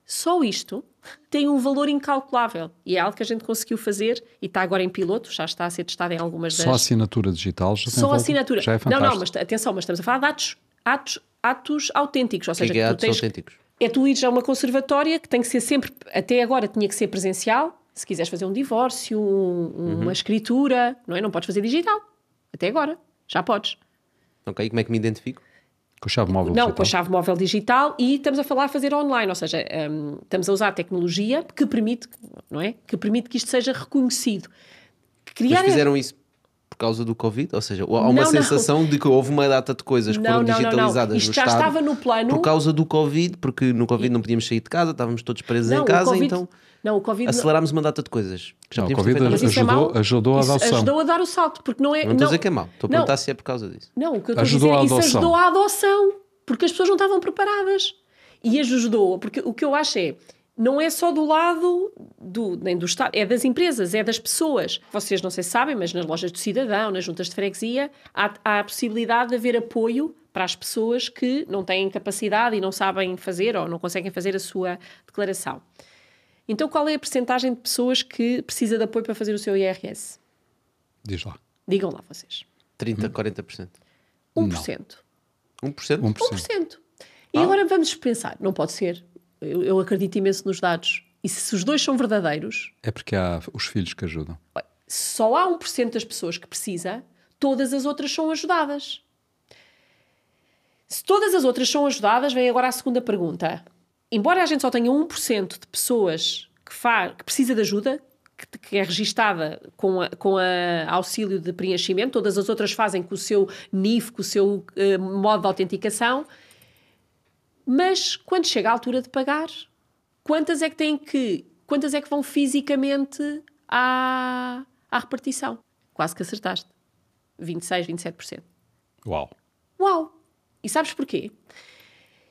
Só isto tem um valor incalculável e é algo que a gente conseguiu fazer e está agora em piloto, já está a ser testado em algumas das... Só assinatura digital já Só assinatura. Já é não, fantástico. não, mas atenção, mas estamos a falar de atos, atos, atos autênticos. Ou que é seja, que é tu atos tens, autênticos? é tu ires a uma conservatória que tem que ser sempre, até agora tinha que ser presencial, se quiseres fazer um divórcio, um- Uhum. uma escritura, não é? Não podes fazer digital. Até agora. Já podes. Ok, como é que me identifico? Com a chave móvel Não, digital. com a chave móvel digital e estamos a falar a fazer online, ou seja, hum, estamos a usar tecnologia que permite, não é? Que permite que isto seja reconhecido. Criar Mas fizeram isso por causa do Covid? Ou seja, há uma Não, não. sensação de que houve uma data de coisas que Não, foram não, não, não. digitalizadas Isto no já Estado estava no plano. por causa do Covid, porque no Covid não podíamos sair de casa, estávamos todos presos Não, em casa, Covid- então Não, o Covid acelerámos uma data de coisas. que já Não, o Covid feito há Mas muito isso é Ajudou- ajudou a Isso adoção. Ajudou a dar o salto, porque não é. Não estou a dizer que é mau, estou a não. perguntar se é por causa disso. Não, o que eu estou Ajudou a dizer é isso ajudou à adoção, porque as pessoas não estavam preparadas. E ajudou, porque o que eu acho é, não é só do lado do, nem do Estado, é das empresas, é das pessoas. Vocês não sei se sabem, mas nas lojas do cidadão, nas juntas de freguesia, há, há a possibilidade de haver apoio para as pessoas que não têm capacidade e não sabem fazer ou não conseguem fazer a sua declaração. Então, qual é a percentagem de pessoas que precisa de apoio para fazer o seu IRS? Diz lá. Digam lá vocês. 30, 40%. 1%. 1%? 1%. 1%. E agora vamos pensar, não pode ser. Eu, eu acredito imenso nos dados. E se os dois são verdadeiros, É porque há os filhos que ajudam. só há 1% das pessoas que precisa, todas as outras são ajudadas. Se todas as outras são ajudadas, vem agora a segunda pergunta. Embora a gente só tenha 1% de pessoas que, fa que precisa de ajuda, que, que é registada com a, com a auxílio de preenchimento, todas as outras fazem com o seu NIF, com o seu eh, modo de autenticação, mas quando chega a altura de pagar, quantas é que têm que, quantas é que vão fisicamente à, à repartição? Quase que acertaste. 26, 27%. Uau. Uau! E sabes porquê?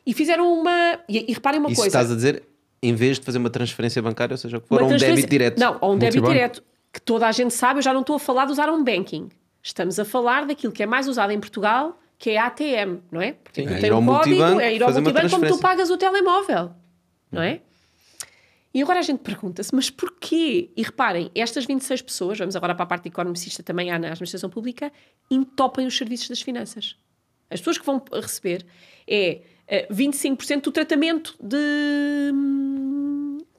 E fizeram uma. E, e reparem uma Isso coisa. estás a dizer, em vez de fazer uma transferência bancária, ou seja, o que for, uma ou um débito direto. Não, ou um débito direto. Que toda a gente sabe, eu já não estou a falar de usar um banking. Estamos a falar daquilo que é mais usado em Portugal, que é a ATM, não é? Porque é tem ir ao um código, é ir ao multibanco como tu pagas o telemóvel, não é? E agora a gente pergunta-se, mas porquê? E reparem, estas 26 pessoas, vamos agora para a parte economicista também há na administração pública, entopem os serviços das finanças. As pessoas que vão receber é 25% do tratamento de,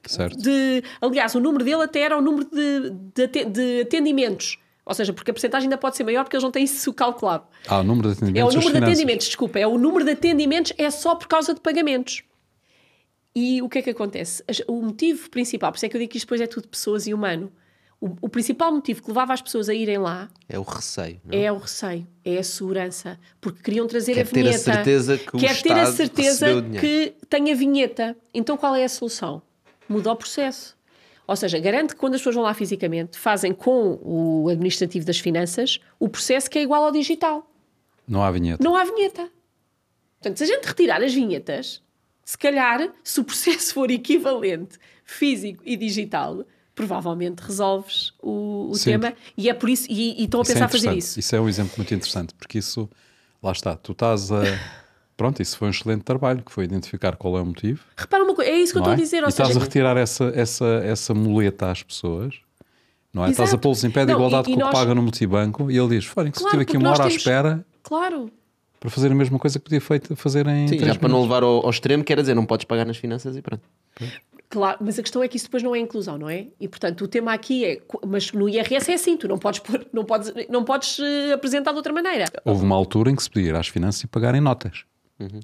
Certo. de. Aliás, o número dele até era o número de, de, aten- de atendimentos. Ou seja, porque a porcentagem ainda pode ser maior porque eles não têm isso calculado. Ah, o número de atendimentos É o número de atendimentos, desculpa, é o número de atendimentos é só por causa de pagamentos. E o que é que acontece? O motivo principal, por isso é que eu digo que isto depois é tudo pessoas e humano. O, o principal motivo que levava as pessoas a irem lá É o receio. Não? é o receio, é a segurança, porque queriam trazer Quer a ter a vinheta. certeza que o Quer ter a certeza recebeu o dinheiro. que tem a vinheta. Então qual é a solução? Muda o processo. Ou seja, garante que quando as pessoas vão lá fisicamente, fazem com o administrativo das finanças o processo que é igual ao digital. Não há vinheta. Não há vinheta. Portanto, se a gente retirar as vinhetas, se calhar, se o processo for equivalente físico e digital, provavelmente resolves o, o tema e é por isso, e, e estão a é pensar é fazer isso. Isso é um exemplo muito interessante, porque isso, lá está, tu estás a. Pronto, isso foi um excelente trabalho, que foi identificar qual é o motivo. Repara uma coisa, é isso que eu estou é? a dizer. e seja, estás a retirar essa, essa, essa muleta às pessoas, não é? Exato. Estás a pô-los em pé de não, igualdade com o que paga no multibanco e ele diz: Forem, que claro, se estive aqui uma hora temos... à espera. Claro para fazer a mesma coisa que podia feito, fazer em. Sim, já minutos. para não levar ao, ao, extremo, quer dizer, não podes pagar nas finanças e pronto. Claro, mas a questão é que isso depois não é inclusão, não é? E portanto o tema aqui é, mas no IRS é assim, tu não podes, pôr, não podes, não podes uh, apresentar de outra maneira. Houve uma altura em que se podia ir às finanças e pagar em notas. Uhum.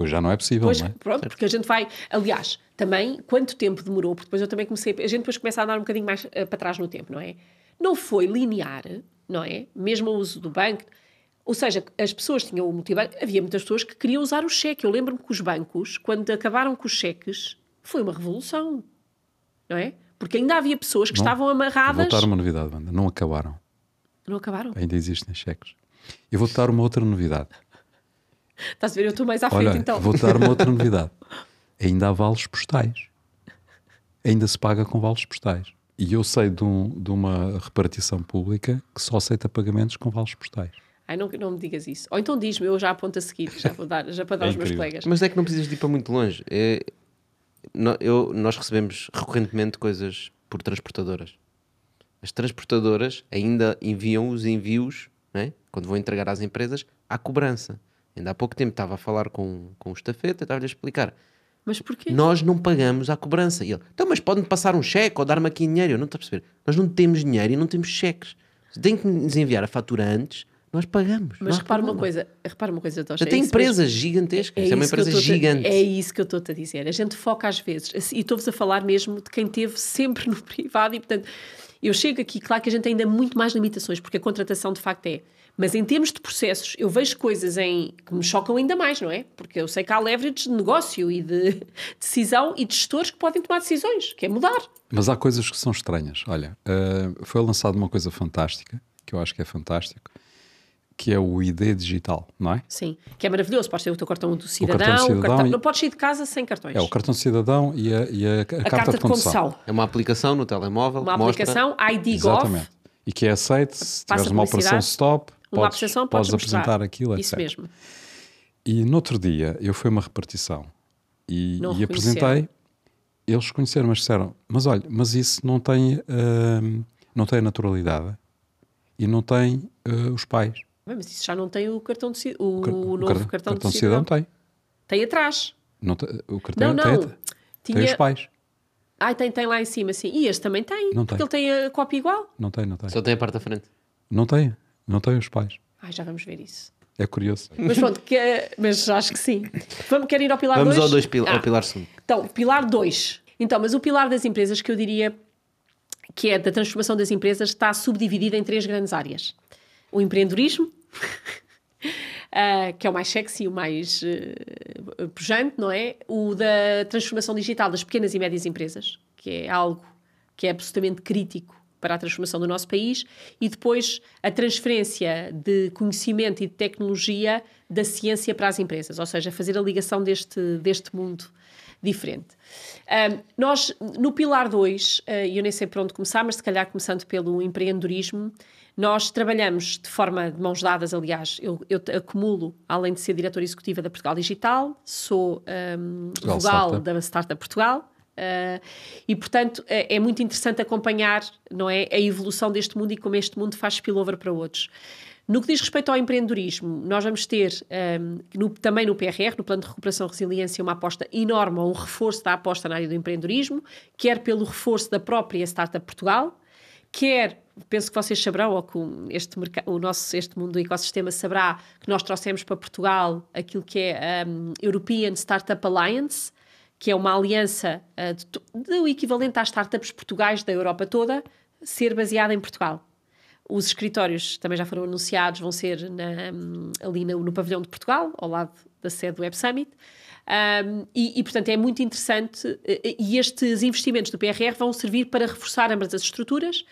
Hoje já não é possível, pois, não é? Pronto, porque a gente vai. Aliás, também, quanto tempo demorou? Porque depois eu também comecei. A gente depois começa a andar um bocadinho mais uh, para trás no tempo, não é? Não foi linear, não é? Mesmo o uso do banco. Ou seja, as pessoas tinham o multibanco, havia muitas pessoas que queriam usar o cheque. Eu lembro-me que os bancos, quando acabaram com os cheques, foi uma revolução, não é? Porque ainda havia pessoas que não, estavam amarradas. Vou dar uma novidade, Wanda. Não acabaram. Não acabaram? Ainda existem cheques. Eu vou-te dar uma outra novidade. Estás a ver? Eu estou mais à Olha, frente então. Vou-te dar uma outra novidade. Ainda há vales postais. Ainda se paga com vales postais. E eu sei de, um, de uma repartição pública que só aceita pagamentos com vales postais. Ai, não, não me digas isso. Ou então diz-me, eu já aponto a seguir, já, vou dar, já para dar é aos meus colegas. Mas é que não precisas de ir para muito longe. É, eu, nós recebemos recorrentemente coisas por transportadoras. As transportadoras ainda enviam os envios, né, quando vão entregar às empresas, à cobrança. Ainda há pouco tempo estava a falar com, com o estafeta, estava-lhe a explicar. Mas porquê? Nós não pagamos à cobrança. E ele, então, mas pode-me passar um cheque ou dar-me aqui dinheiro. Eu não estou a perceber. Nós não temos dinheiro e não temos cheques. Tem que nos enviar a fatura antes nós pagamos. Mas repara uma coisa, repara uma coisa, Tocha. Tem é empresas gigantescas, é, é uma empresa gigante. é isso que eu estou-te a dizer. A gente foca às vezes, e estou-vos a falar mesmo de quem teve sempre no privado, e portanto, eu chego aqui, claro que a gente tem ainda muito mais limitações, porque a contratação de facto é. Mas em termos de processos, eu vejo coisas em, que me chocam ainda mais, não é? Porque eu sei que há leverage de negócio e de decisão e de gestores que podem tomar decisões, que é mudar. Mas há coisas que são estranhas. Olha, uh, foi lançada uma coisa fantástica, que eu acho que é fantástico, que é o ID digital, não é? Sim, que é maravilhoso. Podes ter o teu cartão do cidadão, o cartão cidadão cartão... E... não podes sair de casa sem cartões. É o cartão de cidadão e a, e a, a, a carta, carta, de, condução. condução. É uma aplicação no telemóvel. Uma aplicação mostra... ID Exatamente. E que é aceite, se tiveres uma operação stop, uma podes, podes, podes apresentar aquilo, Isso etc. mesmo. E no outro dia eu fui a uma repartição e, e apresentei, eles conheceram, mas disseram, mas olha, mas isso não tem, uh, não tem naturalidade e não tem uh, os pais. Mas isso já não tem o cartão de o, o novo cartão, cartão, cartão de cidadão. tem. Tem atrás. Não tem, o cartão não, não. Tem, Tinha... tem os pais. Ah, tem, tem lá em cima, sim. E este também tem. Não porque tem. ele tem a cópia igual. Não tem, não tem. Só tem a parte da frente. Não tem. Não tem os pais. Ah, já vamos ver isso. É curioso. Mas pronto, que, mas acho que sim. Vamos, quer ir ao pilar 2? Vamos dois? ao, dois, pil ah. ao pilar 5. Então, pilar 2. Então, mas o pilar das empresas que eu diria que é da transformação das empresas está subdividido em três grandes áreas. O empreendedorismo, uh, que é o mais sexy, o mais uh, pujante, não é? O da transformação digital das pequenas e médias empresas, que é algo que é absolutamente crítico para a transformação do nosso país, e depois a transferência de conhecimento e de tecnologia da ciência para as empresas, ou seja, fazer a ligação deste, deste mundo diferente. Um, nós, no pilar 2, uh, eu nem sei por onde começar, mas se calhar começando pelo empreendedorismo, nós trabalhamos de forma de mãos dadas, aliás, eu, eu acumulo, além de ser diretora executiva da Portugal Digital, sou um, vogal da Startup Portugal, Uh, e, portanto, é, é, muito interessante acompanhar não é, a evolução deste mundo e como este mundo faz spillover para outros. No que diz respeito ao empreendedorismo, nós vamos ter um, no, também no PRR, no Plano de Recuperação e Resiliência, uma aposta enorme, um reforço da aposta na área do empreendedorismo, quer pelo reforço da própria Startup Portugal, quer penso que vocês saberão, ou que este, o nosso, este mundo do ecossistema saberá, que nós trouxemos para Portugal aquilo que é a um, European Startup Alliance, que é uma aliança uh, do equivalente às startups portugais da Europa toda, ser baseada em Portugal. Os escritórios também já foram anunciados, vão ser na, um, ali no, no, pavilhão de Portugal, ao lado da sede do Web Summit. Um, e, e, portanto, é muito interessante. E estes investimentos do PRR vão servir para reforçar ambas as estruturas.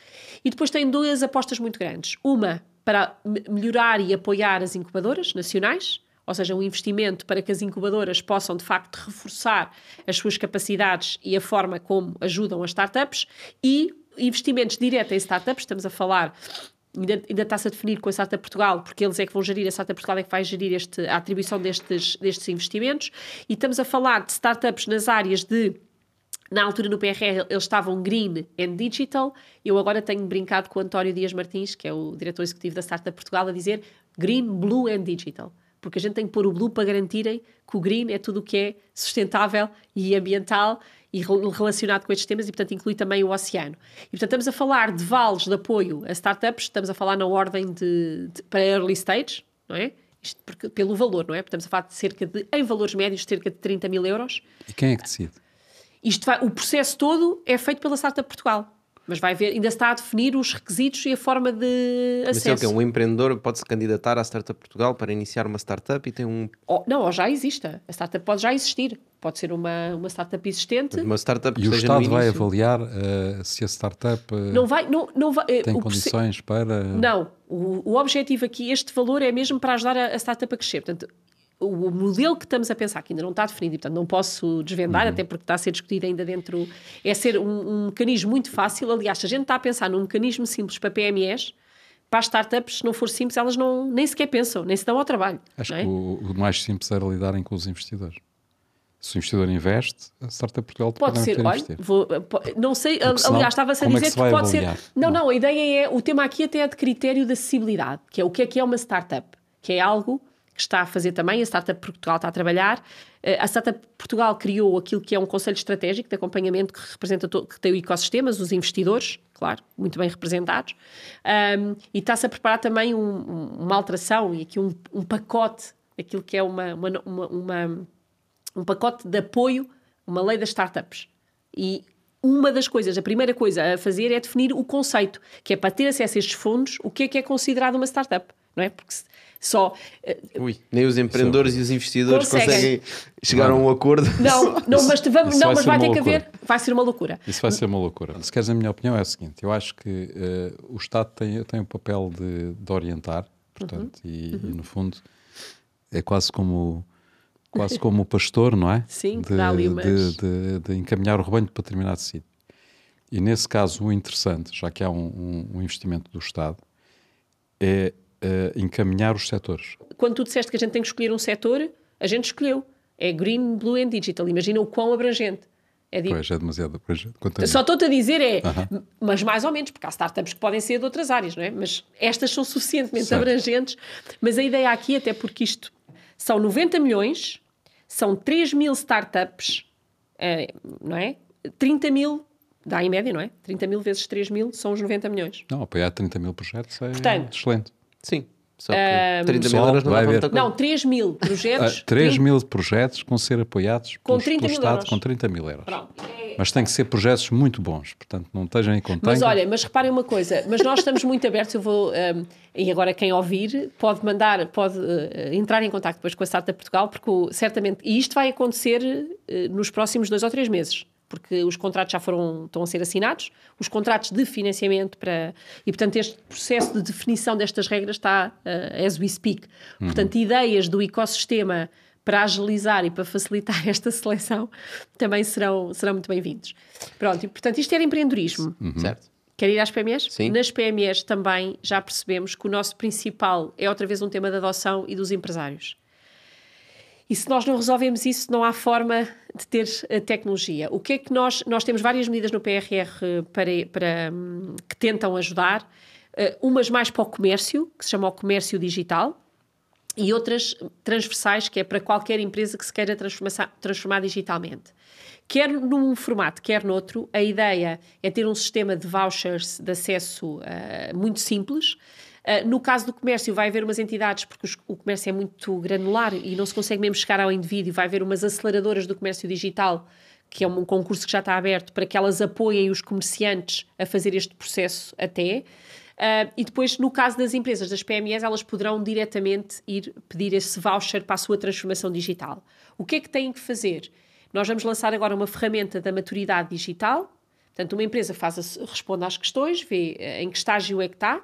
E depois tem duas apostas muito grandes. Uma para melhorar e apoiar as incubadoras nacionais, ou seja, um investimento para que as incubadoras possam de facto reforçar as suas capacidades e a forma como ajudam as startups, e investimentos diretos em startups, estamos a falar ainda, ainda está-se a definir com a Startup Portugal, porque eles é que vão gerir, a Startup Portugal é que vai gerir este, a atribuição destes, destes investimentos, e estamos a falar de startups nas áreas de na altura no PRR eles estavam green and digital. Eu agora tenho brincado com o António Dias Martins, que é o diretor executivo da Startup Portugal, a dizer green, blue and digital. Porque a gente tem que pôr o blue para garantirem que o green é tudo o que é sustentável e ambiental e relacionado com estes temas e, portanto, inclui também o oceano. E, portanto, estamos a falar de vales de apoio a startups, estamos a falar na ordem de, de para early stage, não é? Isto porque, pelo valor, não é? Estamos a falar de cerca de, em valores médios, cerca de 30 mil euros. E quem é que decide? Isto vai, o processo todo é feito pela Startup Portugal. Mas vai ver, ainda está a definir os requisitos e a forma de acesso. Mas é o Um empreendedor pode se candidatar à Startup Portugal para iniciar uma startup e tem um. Oh, não, ou já existe. A startup pode já existir. Pode ser uma, uma startup existente. Uma startup e o Estado vai avaliar uh, se a startup uh, não vai, não, não vai, uh, tem condições para. Não. O, o objetivo aqui, este valor é mesmo para ajudar a, a startup a crescer. Portanto, o modelo que estamos a pensar, que ainda não está definido, e, portanto não posso desvendar, uhum. até porque está a ser discutido ainda dentro, é ser um, um, mecanismo muito fácil. Aliás, se a gente está a pensar num mecanismo simples para PMEs, para as startups, se não for simples, elas não, nem sequer pensam, nem se dão ao trabalho. Acho é? que o, o, mais simples era lidarem com os investidores. Se o investidor investe, a Startup Portugal pode ser, olha, vou, não sei, aliás, estava-se a dizer é que, que pode avaliar? ser. Não, não, a ideia é, o tema aqui até é de critério de acessibilidade, que é o que é que é uma startup, que é algo que está a fazer também, a Startup Portugal está a trabalhar. Eh, a Startup Portugal criou aquilo que é um conselho estratégico de acompanhamento que representa todo, que tem o ecossistema, os investidores, claro, muito bem representados, um, e está-se a preparar também um, uma alteração e aqui um, um pacote, aquilo que é uma, uma, uma, uma, um pacote de apoio, uma lei das startups. E uma das coisas, a primeira coisa a fazer é definir o conceito, que é para ter acesso a estes fundos, o que é que é considerado uma startup, não é? Porque só. Uh, Ui, nem os empreendedores e os investidores conseguem, conseguem chegar não. a um acordo. Não, não mas, vamos, não, mas vai, ter que haver. Vai ser uma loucura. Isso vai ser uma loucura. Se queres a minha opinião, é a seguinte: eu acho que uh, o Estado tem, tem o papel de, de orientar, portanto, uhum. E, uhum. e, no fundo é quase como. Quase como o pastor, não é? Sim, de, dá ali umas... de, de, de encaminhar o rebanho para determinado sítio. E nesse caso, o interessante, já que há um, um, um investimento do Estado, é uh, encaminhar os setores. Quando tu disseste que a gente tem que escolher um setor, a gente escolheu. É Green, Blue and Digital. Imagina o quão abrangente. É de... Pois, é demasiado abrangente. Só estou-te a dizer é, uh -huh. mas mais ou menos, porque há startups que podem ser de outras áreas, não é? Mas estas são suficientemente certo. abrangentes. Mas a ideia aqui, até porque isto são 90 milhões, são 3 mil startups, é, não é? 30 mil dá em média, não é? 30 mil vezes 3 mil são os 90 milhões. Não, apoiar 30 mil projetos é Portanto, excelente. Sim. Só que um, 30 mil euros não vai haver. Não, 3 mil projetos. Uh, 3 30... mil projetos com ser apoiados com 30 pelo Estado euros. com 30 mil euros. Pronto. Mas tem que ser projetos muito bons, portanto não estejam em conta. Mas olha, mas reparem uma coisa, mas nós estamos muito abertos, eu vou, um, e agora quem ouvir pode mandar, pode uh, entrar em contato depois com a Startup Portugal, porque certamente, e isto vai acontecer uh, nos próximos dois ou três meses porque os contratos já foram, estão a ser assinados, os contratos de financiamento para. E, portanto, este processo de definição destas regras está uh, as we speak. Uhum. Portanto, ideias do ecossistema para agilizar e para facilitar esta seleção também serão, serão muito bem-vindos. Pronto, e portanto, isto era empreendedorismo. Uhum. Certo. Quer ir às PMEs? Sim. Nas PMEs também já percebemos que o nosso principal é outra vez um tema da adoção e dos empresários. E se nós não resolvemos isso, não há forma de ter tecnologia. O que é que nós. Nós temos várias medidas no PRR para, para, que tentam ajudar, uh, umas mais para o comércio, que se chama o comércio digital, e outras transversais, que é para qualquer empresa que se queira transformar, transformar digitalmente. Quer num formato, quer noutro, a ideia é ter um sistema de vouchers de acesso uh, muito simples, Uh, no caso do comércio, vai haver umas entidades, porque os, o comércio é muito granular e não se consegue mesmo chegar ao indivíduo, vai haver umas aceleradoras do comércio digital, que é um concurso que já está aberto, para que elas apoiem os comerciantes a fazer este processo até. Uh, e depois, no caso das empresas, das PMEs, elas poderão diretamente ir pedir esse voucher para a sua transformação digital. O que é que têm que fazer? Nós vamos lançar agora uma ferramenta da maturidade digital. Portanto, uma empresa faz a, responde às questões, vê uh, em que estágio é que está,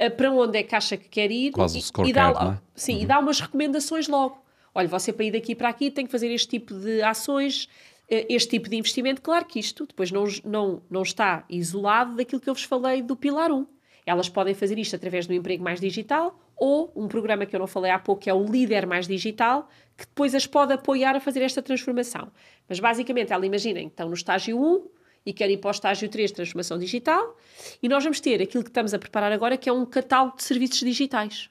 uh, para onde é que acha que quer ir Quase e, e, dá, é? sim, uhum. e dá umas recomendações logo. Olha, você para ir daqui para aqui tem que fazer este tipo de ações, este tipo de investimento. Claro que isto depois não, não, não está isolado daquilo que eu vos falei do Pilar 1 elas podem fazer isto através do emprego mais digital ou um programa que eu não falei há pouco, que é o Líder Mais Digital, que depois as pode apoiar a fazer esta transformação. Mas basicamente, ela imaginem que estão no estágio 1 e querem ir para o estágio 3 de transformação digital, e nós vamos ter aquilo que estamos a preparar agora, que é um catálogo de serviços digitais.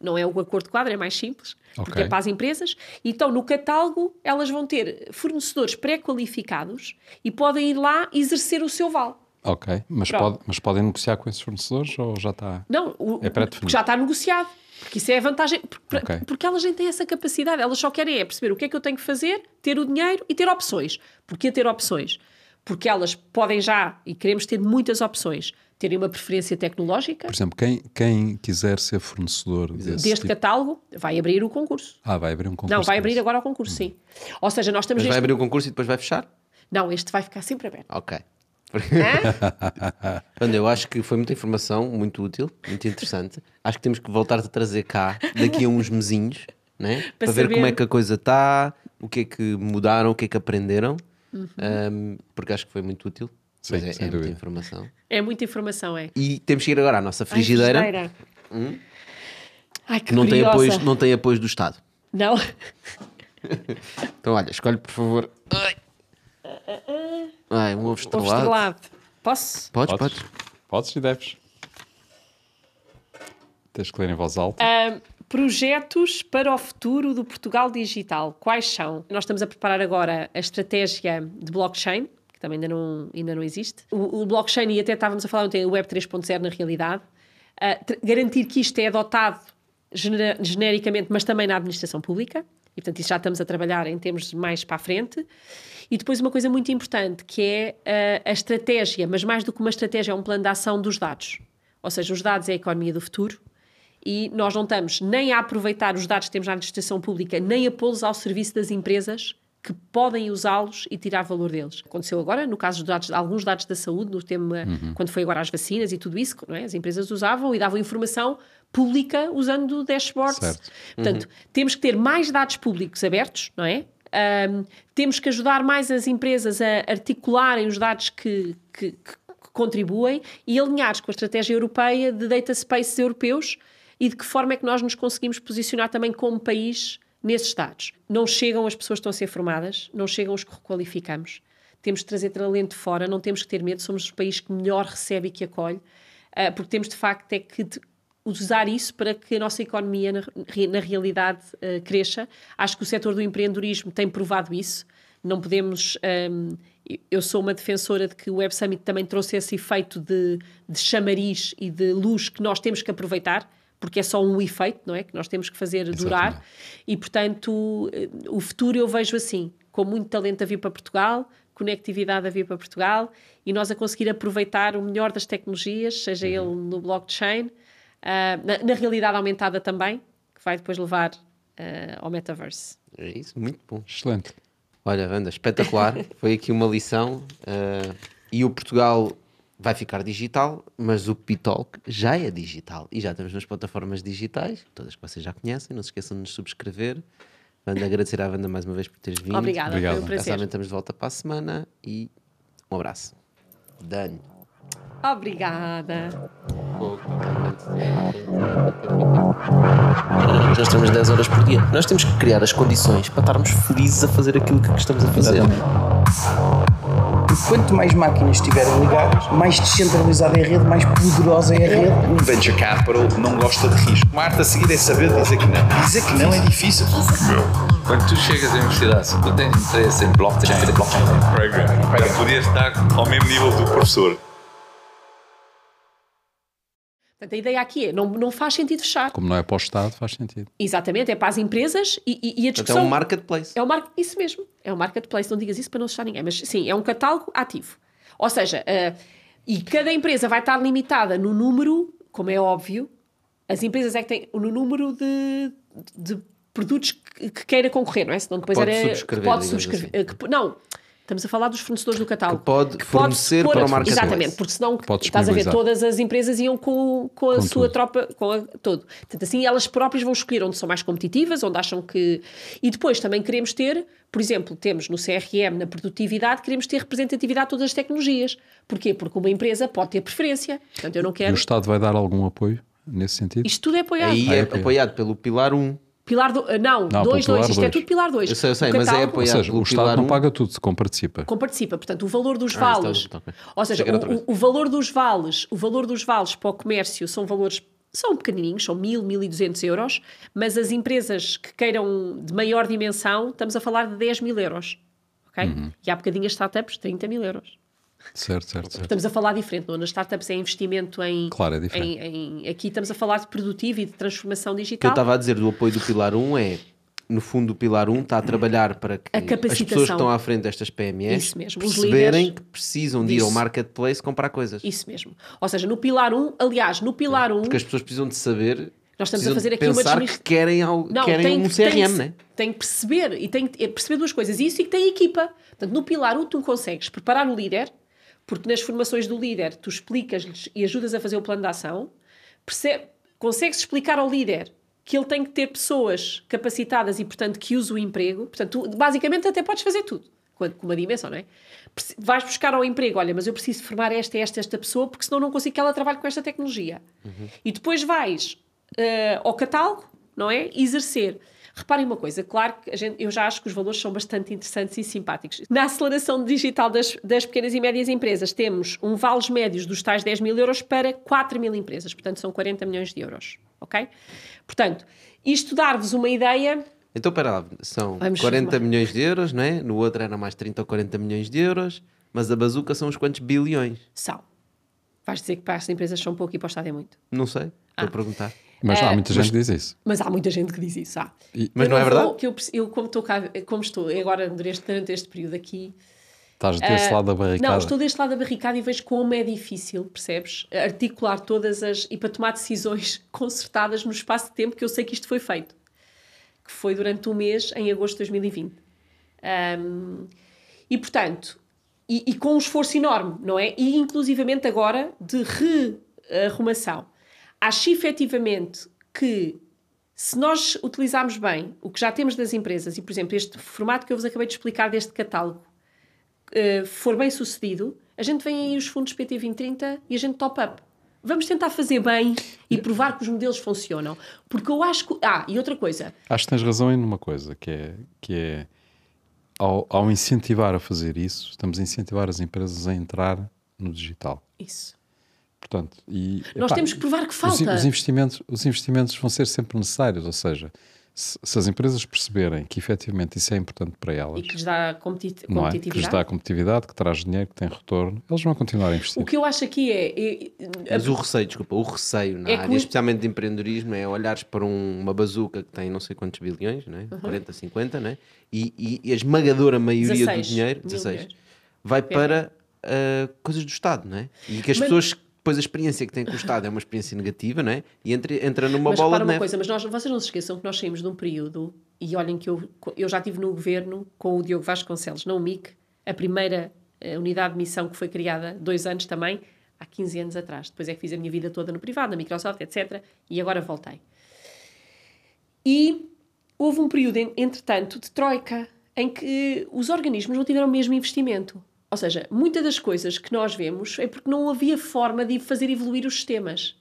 Não é o acordo de quadro, é mais simples, okay. porque é para as empresas. Então, no catálogo, elas vão ter fornecedores pré-qualificados e podem ir lá exercer o seu vale. Ok, mas, pode, mas podem negociar com esses fornecedores ou já está? Não, o, é pré-definido. Já está negociado. Porque isso é a vantagem. Porque, okay. porque elas nem têm essa capacidade. Elas só querem é perceber o que é que eu tenho que fazer, ter o dinheiro e ter opções. Porquê ter opções? Porque elas podem já, e queremos ter muitas opções, terem uma preferência tecnológica. Por exemplo, quem, quem quiser ser fornecedor desse deste tipo... catálogo, vai abrir o concurso. Ah, vai abrir um concurso. Não, vai abrir agora o concurso, hum. sim. Ou seja, nós estamos. Mas vai abrir o concurso e depois vai fechar? Não, este vai ficar sempre aberto. Ok. Portanto, eu acho que foi muita informação, muito útil, muito interessante. Acho que temos que voltar a trazer cá daqui a uns mesinhos, né? para, para ver como é que a coisa está, o que é que mudaram, o que é que aprenderam, uhum. um, porque acho que foi muito útil. Sim, Mas é, é muita informação. É muita informação, é. E temos que ir agora à nossa frigideira. Ai, frigideira. Hum? Ai, que não tem, apoio, não tem apoio do Estado. Não. então, olha, escolhe por favor. Ai. Ai, um ovo estrelado. Ovo estrelado. Posso? Podes, podes. Podes e deves. Tens que ler em voz alta. Uh, projetos para o futuro do Portugal digital. Quais são? Nós estamos a preparar agora a estratégia de blockchain, que também ainda não, ainda não existe. O, o blockchain, e até estávamos a falar ontem, o Web 3.0 na realidade. Uh, garantir que isto é adotado gener genericamente, mas também na administração pública. E, portanto, isso já estamos a trabalhar em termos mais para a frente. E depois uma coisa muito importante, que é eh, a estratégia, mas mais do que uma estratégia, é um plano de ação dos dados. Ou seja, os dados é a economia do futuro e nós não estamos nem a aproveitar os dados que temos na administração pública, nem a pô-los ao serviço das empresas que podem usá-los e tirar valor deles. Aconteceu agora, no caso dos dados, alguns dados da saúde, no tema, uhum. quando foi agora as vacinas e tudo isso, é? as empresas usavam e davam informação pública usando dashboards. Certo. Portanto, uhum. temos que ter mais dados públicos abertos, não é? Um, temos que ajudar mais as empresas a articularem os dados que, que, que contribuem e alinhados com a estratégia europeia de data spaces europeus e de que forma é que nós nos conseguimos posicionar também como país nesses dados. Não chegam as pessoas que estão a ser formadas, não chegam os que requalificamos. Temos de trazer talento fora, não temos que ter medo, somos o país que melhor recebe e que acolhe, uh, porque temos de facto é que usar isso para que a nossa economia, na, na realidade, uh, cresça. Acho que o setor do empreendedorismo tem provado isso. Não podemos. Um, eu sou uma defensora de que o Web Summit também trouxe esse efeito de, de chamariz e de luz que nós temos que aproveitar, porque é só um efeito, não é? Que nós temos que fazer Exatamente. durar. E, portanto, eh, o futuro eu vejo assim, com muito talento a vir para Portugal, conectividade a vir para Portugal e nós a conseguir aproveitar o melhor das tecnologias, seja uhum. ele no blockchain, uh, na, na, realidade aumentada também, que vai depois levar uh, ao metaverse. É isso, muito bom. Excelente. Olha, Wanda, espetacular. Foi aqui uma lição. Uh, e o Portugal vai ficar digital, mas o Pitalk já é digital. E já estamos nas plataformas digitais, todas que vocês já conhecem. Não se esqueçam de nos subscrever. Wanda, agradecer à Wanda mais uma vez por teres vindo. Obrigada, Obrigado. foi um prazer. estamos de volta para a semana e um abraço. Dani. Obrigada. Nós temos 10 horas por dia. Nós temos que criar as condições para estarmos felizes a fazer aquilo que estamos a fazer. Porque quanto mais máquinas estiverem ligadas, mais descentralizada é a rede, mais poderosa é a rede. Um venture capital não gosta de risco. Marta a seguir é saber dizer que não. Dizer que não é difícil. Não. Quando tu chegas à universidade, tu tens interesse em blockchain, blockchain para poder estar ao mesmo nível do professor. Portanto, a ideia aqui é, não, não faz sentido fechar. Como não é para o Estado, faz sentido. Exatamente, é para as empresas e, e, e a discussão... Portanto, é um marketplace. É um mar... Isso mesmo, é um marketplace, não digas isso para não fechar ninguém, mas sim, é um catálogo ativo. Ou seja, uh, E cada empresa vai estar limitada no número, como é óbvio, as empresas é que têm no número de, de produtos que, que queira concorrer, não é? Senão depois pode era. subscrever, que pode subscrever. que- não, estamos a falar dos fornecedores do catálogo. Que pode fornecer pôr para o marketplace. Exatamente, porque senão Pode estás a ver, todas as empresas iam com, com a Com sua tudo. tropa, com a, todo. Portanto, assim elas próprias vão escolher onde são mais competitivas, onde acham que. E depois também queremos ter, por exemplo, temos no CRM, na produtividade, queremos ter representatividade de todas as tecnologias. Porquê? Porque uma empresa pode ter preferência. Portanto, eu não E o quero. Estado vai dar algum apoio nesse sentido? Isto tudo é apoiado. Aí Ah, é ok. apoiado pelo pilar 1. Pilar do, ah, não, Não, 2, pelo 2, pilar isto é dois. tudo pilar 2. Eu sei, eu sei, mas é Ou apoiado seja, pelo o Estado pilar não 1. paga tudo, se comparticipa. Comparticipa, portanto, o valor dos Ah, vales, isto é ok. ou seja, o, o, valor dos vales, o valor dos vales para o comércio são valores são pequenininhos, são 1000, 1200 euros, mas as empresas que queiram de maior dimensão, estamos a falar de 10 mil euros, ok? Uhum. E há bocadinho as startups, 30 mil euros. Certo, certo, certo. Estamos a falar diferente, não? nas startups é investimento em, Claro, é diferente. em- em- aqui estamos a falar de produtivo e de transformação O que eu digital. estava a dizer do apoio do pilar 1 é, no fundo, o pilar 1 está a trabalhar para que as pessoas que estão à frente destas PMEs Isso mesmo, os perceberem que precisam de ir ao marketplace comprar coisas. Isso mesmo. Ou seja, no pilar 1, aliás, no pilar 1, Porque as pessoas precisam de saber, Nós estamos precisam a fazer aqui uma pensar desmis- que querem, algo, querem um que- CRM, que, né? Tem que perceber, e tem que é perceber duas coisas. Isso e que tem equipa. Portanto, no pilar 1 tu consegues preparar o líder, porque nas formações do líder tu explicas-lhes e ajudas a fazer o plano de ação, percebe, consegues explicar ao líder que ele tem que ter pessoas capacitadas e, portanto, que use o emprego. Portanto, tu, basicamente até podes fazer tudo, com uma dimensão, não é? Vais buscar ao emprego, olha, mas eu preciso formar esta, esta, esta pessoa, porque senão não consigo que ela trabalhe com esta tecnologia. E depois vais eh, ao catálogo, não é? Exercer. Reparem uma coisa, claro que gente, eu já acho que os valores são bastante interessantes e simpáticos. Na aceleração digital das, das pequenas e médias empresas, temos um vales médios dos tais 10 mil euros para 4 mil empresas, portanto são 40 milhões de euros, ok? Portanto, isto dar-vos uma ideia, Então, espera lá, são Vamos 40 somar. milhões de euros, não é? No outro era mais 30 ou 40 milhões de euros, mas a bazuca são uns quantos bilhões? são. Vais dizer que para as empresas são pouco e para o Estado é muito. Não sei, estou Ah. a perguntar. Mas há muita gente que diz isso. Mas há muita gente que diz isso. Há. E- Mas Eu não é vou- verdade? que eu, eu, como estou cá, como estou agora durante, durante este período aqui, Estás desse Ah, lado da barricada. Não, estou deste lado da barricada e vejo como é difícil, percebes? Articular todas as. e para tomar decisões concertadas no espaço de tempo que eu sei que isto foi feito. Que foi durante um mês, em agosto de 2020. Ahm, e portanto, e, e com um esforço enorme, não é? E inclusivamente agora de rearrumação. Acho efetivamente que se nós utilizarmos bem o que já temos das empresas e, por exemplo, este formato que eu vos acabei de explicar deste catálogo uh, for bem sucedido, a gente vem aí os fundos PT 2030 e a gente top up. Vamos tentar fazer bem e provar que os modelos funcionam. Porque eu acho que. Ah, e outra coisa. Acho que tens razão em uma coisa, que é, que é ao, ao incentivar a fazer isso, estamos a incentivar as empresas a entrar no digital. Isso. Portanto, e, Nós temos que provar que os, falta. os investimentos, os investimentos vão ser sempre necessários, ou seja, se, se as empresas perceberem que efetivamente isso é importante para elas, E que lhes dá competi- não é? que lhes competitividade. dá competitividade, que traz dinheiro, que tem retorno, eles vão continuar a investir. O que eu acho aqui é. é- Mas o receio, desculpa, o receio na É que área, o- especialmente de empreendedorismo, é olhares para um- uma bazuca que tem não sei quantos bilhões, né? Uhum. 40, 50, né? e, e- e a esmagadora maioria 16 do dinheiro, mil 16, milhões. vai para ah, coisas do Estado, não é? E que as Mas- pessoas, depois a experiência que têm com o Estado é uma experiência negativa, não é? E entra, entra numa mas bola de uma neve. coisa, mas nós, vocês não se esqueçam que nós saímos de um período, e olhem que eu, eu já estive no governo com o Diogo Vasconcelos, na UMIC, a primeira eh, unidade de missão que foi criada dois anos também, há 15 anos atrás. Depois é que fiz a minha vida toda no privado, na Microsoft, etc. E agora voltei. E houve um período, en- entretanto, de troika, em que os organismos não tiveram o mesmo investimento. Ou seja, muitas das coisas que nós vemos é porque não havia forma de fazer evoluir os sistemas.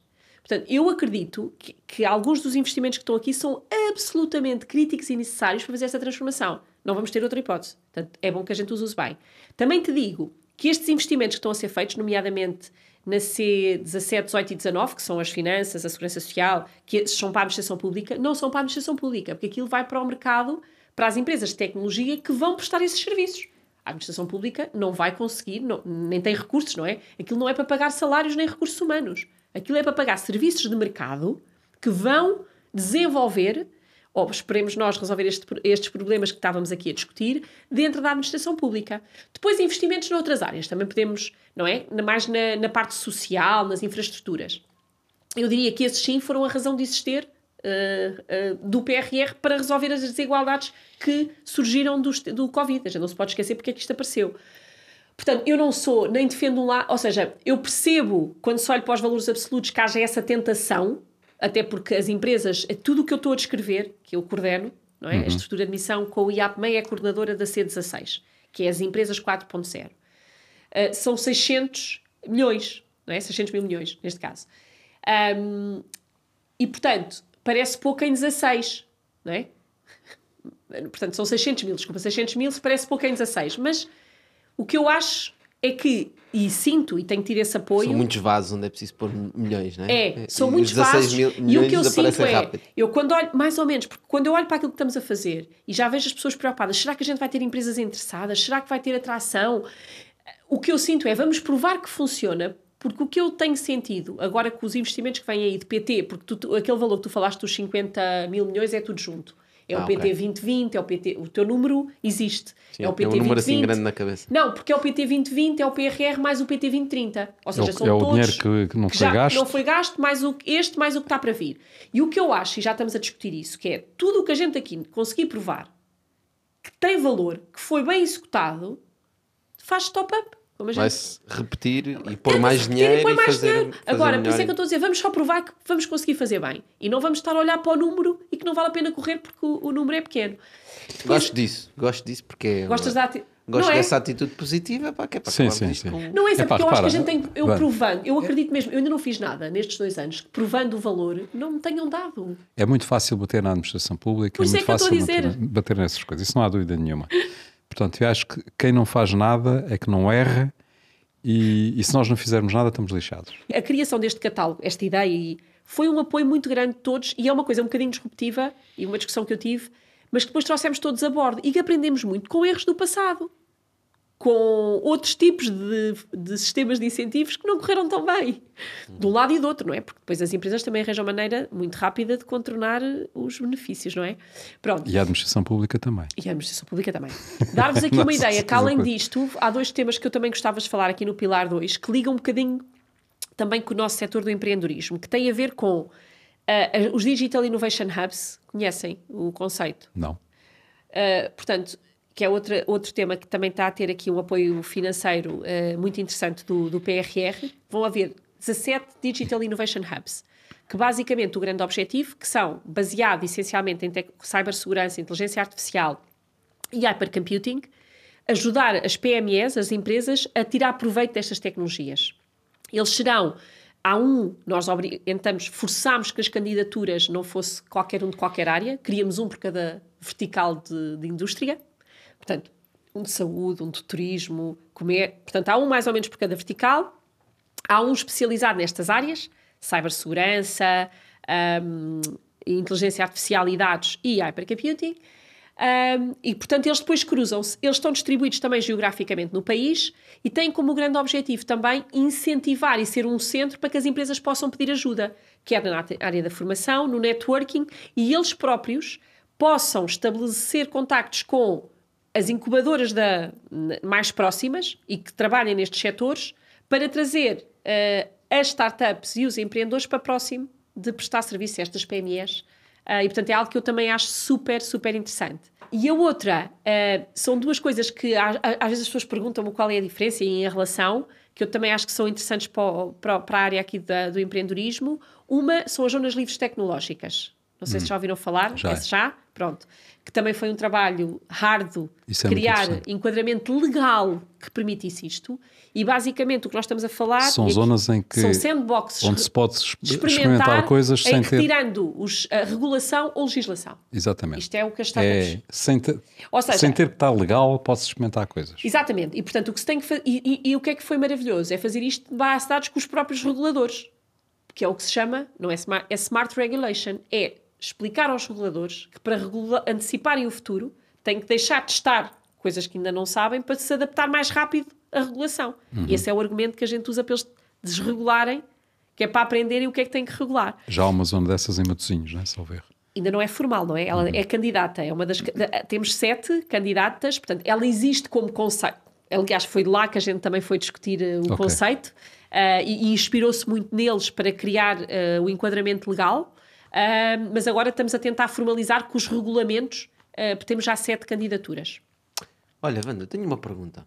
Portanto, eu acredito que, que alguns dos investimentos que estão aqui são absolutamente críticos e necessários para fazer essa transformação. Não vamos ter outra hipótese. Portanto, é bom que a gente os use bem. Também te digo que estes investimentos que estão a ser feitos, nomeadamente na C17, 18 e 19, que são as finanças, a segurança social, que são para a administração pública, não são para a administração pública, porque aquilo vai para o mercado, para as empresas de tecnologia que vão prestar esses serviços. A administração pública não vai conseguir, não- nem tem recursos, não é? Aquilo não é para pagar salários nem recursos humanos. Aquilo é para pagar serviços de mercado que vão desenvolver ou esperemos nós resolver este, estes problemas que estávamos aqui a discutir dentro da administração pública. Depois, investimentos noutras áreas, também podemos, não é? Mais na, na parte social, nas infraestruturas. Eu diria que esses sim foram a razão de existir uh, uh, do PRR para resolver as desigualdades que surgiram do, do Covid. A gente não se pode esquecer porque é que isto apareceu. Portanto, eu não sou, nem defendo um lado, ou seja, eu percebo quando se olha para os valores absolutos que haja essa tentação, até porque as empresas, é tudo o que eu estou a descrever, que eu coordeno, não é? Uhum. A estrutura de admissão com o IAPMEI é coordenadora da C16, que é as empresas 4.0. Uh, são 600 milhões, não é? 600 mil milhões, neste caso. Um, e, portanto, parece pouco em 16, não é? Portanto, são 600 mil, desculpa, 600 mil parece pouco em 16, mas o que eu acho é que, e sinto, e tenho tido esse apoio... São muitos vasos onde é preciso pôr milhões, não é? É, são e muitos vasos, mil, e o que eu sinto é, rápido. eu quando olho, mais ou menos, porque quando eu olho para aquilo que estamos a fazer, e já vejo as pessoas preocupadas, será que a gente vai ter empresas interessadas? Será que vai ter atração? O que eu sinto é, vamos provar que funciona, porque o que eu tenho sentido, agora com os investimentos que vêm aí de PT, porque tu, aquele valor que tu falaste dos 50 mil milhões é tudo junto. É ah, o PT okay. 2020, é o PT. O teu número existe. Sim, é o PT é um número 2020. assim grande na cabeça. Não, porque é o PT 2020, é o PRR mais o PT 2030. Ou seja, é o, são é todos. o dinheiro que, que não que foi já gasto. Não foi gasto, mais o, este, mais o que está para vir. E o que eu acho, e já estamos a discutir isso, que é tudo o que a gente aqui conseguir provar que tem valor, que foi bem executado, faz top-up. Vai-se repetir e pôr mais dinheiro e, põe mais fazer, dinheiro. Fazer Agora, por isso é que eu estou a dizer, vamos só provar que vamos conseguir fazer bem. E não vamos estar a olhar para o número e que não vale a pena correr porque o, o número é pequeno. Gosto disso, gosto disso porque é Gostas da ati... Gosto é? dessa atitude positiva pá, que é para sim, sim, sim. Com... Não é isso, é porque eu acho que a gente tem. Eu provando, eu acredito mesmo, eu ainda não fiz nada nestes dois anos, provando o valor, não me tenham dado. É muito fácil bater na administração pública, por é muito é fácil bater, bater nessas coisas, isso não há dúvida nenhuma. Portanto, eu acho que quem não faz nada é que não erra e, e, se nós não fizermos nada, estamos lixados. A criação deste catálogo, esta ideia, foi um apoio muito grande de todos e é uma coisa um bocadinho disruptiva e uma discussão que eu tive, mas que depois trouxemos todos a bordo e que aprendemos muito com erros do passado com outros tipos de, de, sistemas de incentivos que não correram tão bem, de um lado e do outro, não é? Porque depois as empresas também arranjam maneira muito rápida de contornar os benefícios, não é? Pronto. E a administração pública também. E a administração pública também. Dar-vos aqui uma ideia, que além disto, há dois temas que eu também gostava de falar aqui no Pilar 2, que ligam um bocadinho também com o nosso setor do empreendedorismo, que tem a ver com uh, os Digital Innovation Hubs. Conhecem o conceito? Não. Uh, portanto, que é outra, outro tema que também está a ter aqui um apoio financeiro uh, muito interessante do, do PRR. Vão haver 17 Digital Innovation Hubs, que basicamente o grande objetivo, que são baseados essencialmente em cibersegurança, inteligência artificial e hypercomputing, ajudar as PMEs, as empresas, a tirar proveito destas tecnologias. Eles serão Há um, nós orientamos, forçámos que as candidaturas não fosse qualquer um de qualquer área, queríamos um por cada vertical de, de indústria, Portanto, um de saúde, um de turismo, comer. Portanto, há um mais ou menos por cada vertical. Há um especializado nestas áreas, cibersegurança, um, inteligência artificial e dados e hypercomputing. Um, e, portanto, eles depois cruzam-se. Eles estão distribuídos também geograficamente no país e têm como grande objetivo também incentivar e ser um centro para que as empresas possam pedir ajuda, quer na área da formação, no networking, e eles próprios possam estabelecer contactos com as incubadoras da, mais próximas e que trabalhem nestes setores para trazer uh, as startups e os empreendedores para próximo de prestar serviço a estas PMEs. Uh, eh, e, portanto, é algo que eu também acho super, super interessante. E a outra, uh, são duas coisas que às, vezes as pessoas perguntam-me qual é a diferença em relação, que eu também acho que são interessantes para, para, para a área aqui da, do empreendedorismo. Uma são as zonas livres tecnológicas. Não sei hum. se já ouviram falar. Já. Já? Pronto que também foi um trabalho árduo é criar enquadramento legal que permitisse isto. E basicamente o que nós estamos a falar são zonas em que são sandboxes onde se pode experimentar, experimentar coisas sem ter retirando os, a regulação ou legislação. Exatamente. Isto é o que as. É, sem, ter, seja, sem ter que estar legal, pode-se experimentar coisas. Exatamente. E portanto o que se tem que fazer. E, e, e, o que é que foi maravilhoso? É fazer isto de base de dados com os próprios reguladores. Que é o que se chama, não é smart, é smart regulation, é explicar aos reguladores que para anteciparem o futuro têm que deixar de estar coisas que ainda não sabem para se adaptar mais rápido à regulação. Uhum. E esse é o argumento que a gente usa para eles desregularem, que é para aprenderem o que é que tem que regular. Já há uma zona dessas em Matosinhos, não é? Salver. ainda não é formal, não é? Ela uhum. é candidata, é uma das temos sete candidatas, portanto, ela existe como conceito. Aliás, foi lá que a gente também foi discutir uh, o okay. conceito uh, e, e inspirou-se muito neles para criar uh, o enquadramento legal. Mas agora estamos a tentar formalizar com os regulamentos, porque temos já sete candidaturas. Olha, Wanda, tenho uma pergunta.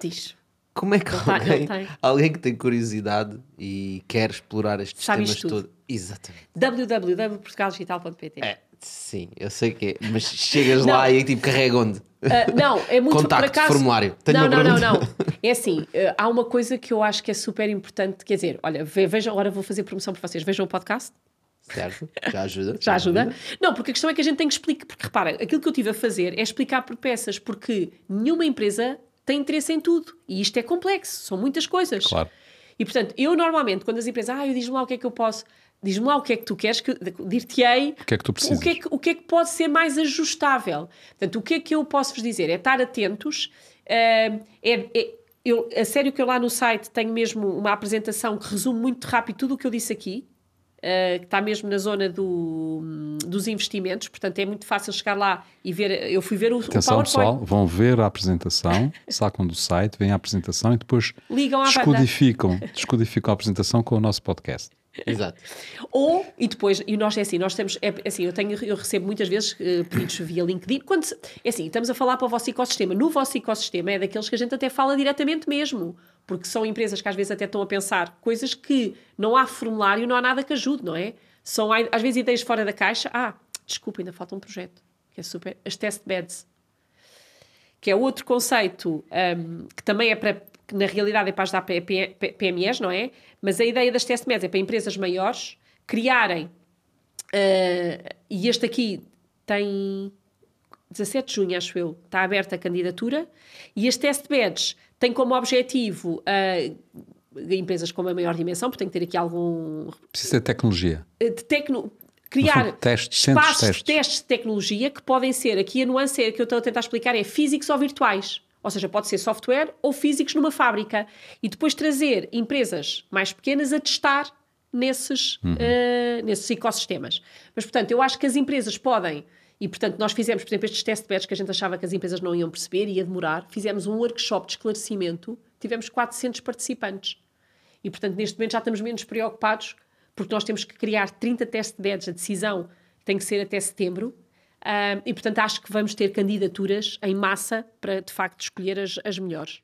Diz. Como é que alguém, alguém que tem curiosidade e quer explorar estes Sabe temas todos. Exatamente. www.portugaldigital.pt é, Sim, eu sei que é, mas chegas lá e tipo carrega onde? Uh, não, é muito Contacto, acaso, formulário. Tenho não, não, não, não. É assim, uh, há uma coisa que eu acho que é super importante, quer dizer, olha, vejam, agora vou fazer promoção para vocês, vejam o podcast. Certo, já ajuda. já ajuda. ajuda. Não, porque a questão é que a gente tem que explicar, porque repara, aquilo que eu tive a fazer é explicar por peças, porque nenhuma empresa tem interesse em tudo. E isto é complexo, são muitas coisas. Claro. E portanto, eu normalmente, quando as empresas, ah, eu diz-me lá o que é que eu posso, diz-me lá o que é que tu queres, que dir-te-ei o que é que tu precisas. O que é que, o que é que pode ser mais ajustável. Portanto, o que é que eu posso vos dizer? É estar atentos. Uh, é, é, eu, a sério que eu lá no site tenho mesmo uma apresentação que resume muito rápido tudo o que eu disse aqui. Uh, que está mesmo na zona do, dos investimentos, portanto é muito fácil chegar lá e ver. Eu fui ver o, Atenção, o pessoal, vão ver a apresentação, sacam do site, veem a apresentação e depois Ligam descodificam, descodificam a apresentação com o nosso podcast. Exato. Ou, e depois, e nós é assim, nós temos, é, é assim, eu, tenho, eu recebo muitas vezes uh, pedidos via LinkedIn, quando, é assim, estamos a falar para o vosso ecossistema, no vosso ecossistema é daqueles que a gente até fala diretamente mesmo, porque são empresas que às vezes até estão a pensar coisas que não há formulário, não há nada que ajude, não é? São às vezes ideias fora da caixa, ah, desculpa, ainda falta um projeto, que é super, as test beds, que é outro conceito um, que também é para que na realidade é para ajudar PMEs, não é? Mas a ideia das test beds é para empresas maiores criarem, uh, e este aqui tem 17 de junho, acho eu, está aberta a candidatura, e as test beds têm como objetivo uh, empresas com uma maior dimensão, porque tem que ter aqui algum... Precisa de tecnologia. Eh, de tecno criar testes, espaços testes. de testes de tecnologia que podem ser, aqui a nuance que eu estou a tentar explicar é físicos ou virtuais. Ou seja, pode ser software ou físicos numa fábrica. E depois trazer empresas mais pequenas a testar nesses, uhum. uh, nesses ecossistemas. Mas, portanto, eu acho que as empresas podem. E, portanto, nós fizemos, por exemplo, estes test beds que a gente achava que as empresas não iam perceber, ia demorar. Fizemos um workshop de esclarecimento, tivemos 400 participantes. E, portanto, neste momento já estamos menos preocupados, porque nós temos que criar 30 test beds. A decisão tem que ser até setembro. Uh, e, portanto, acho que vamos ter candidaturas em massa para, de facto, escolher as, as melhores.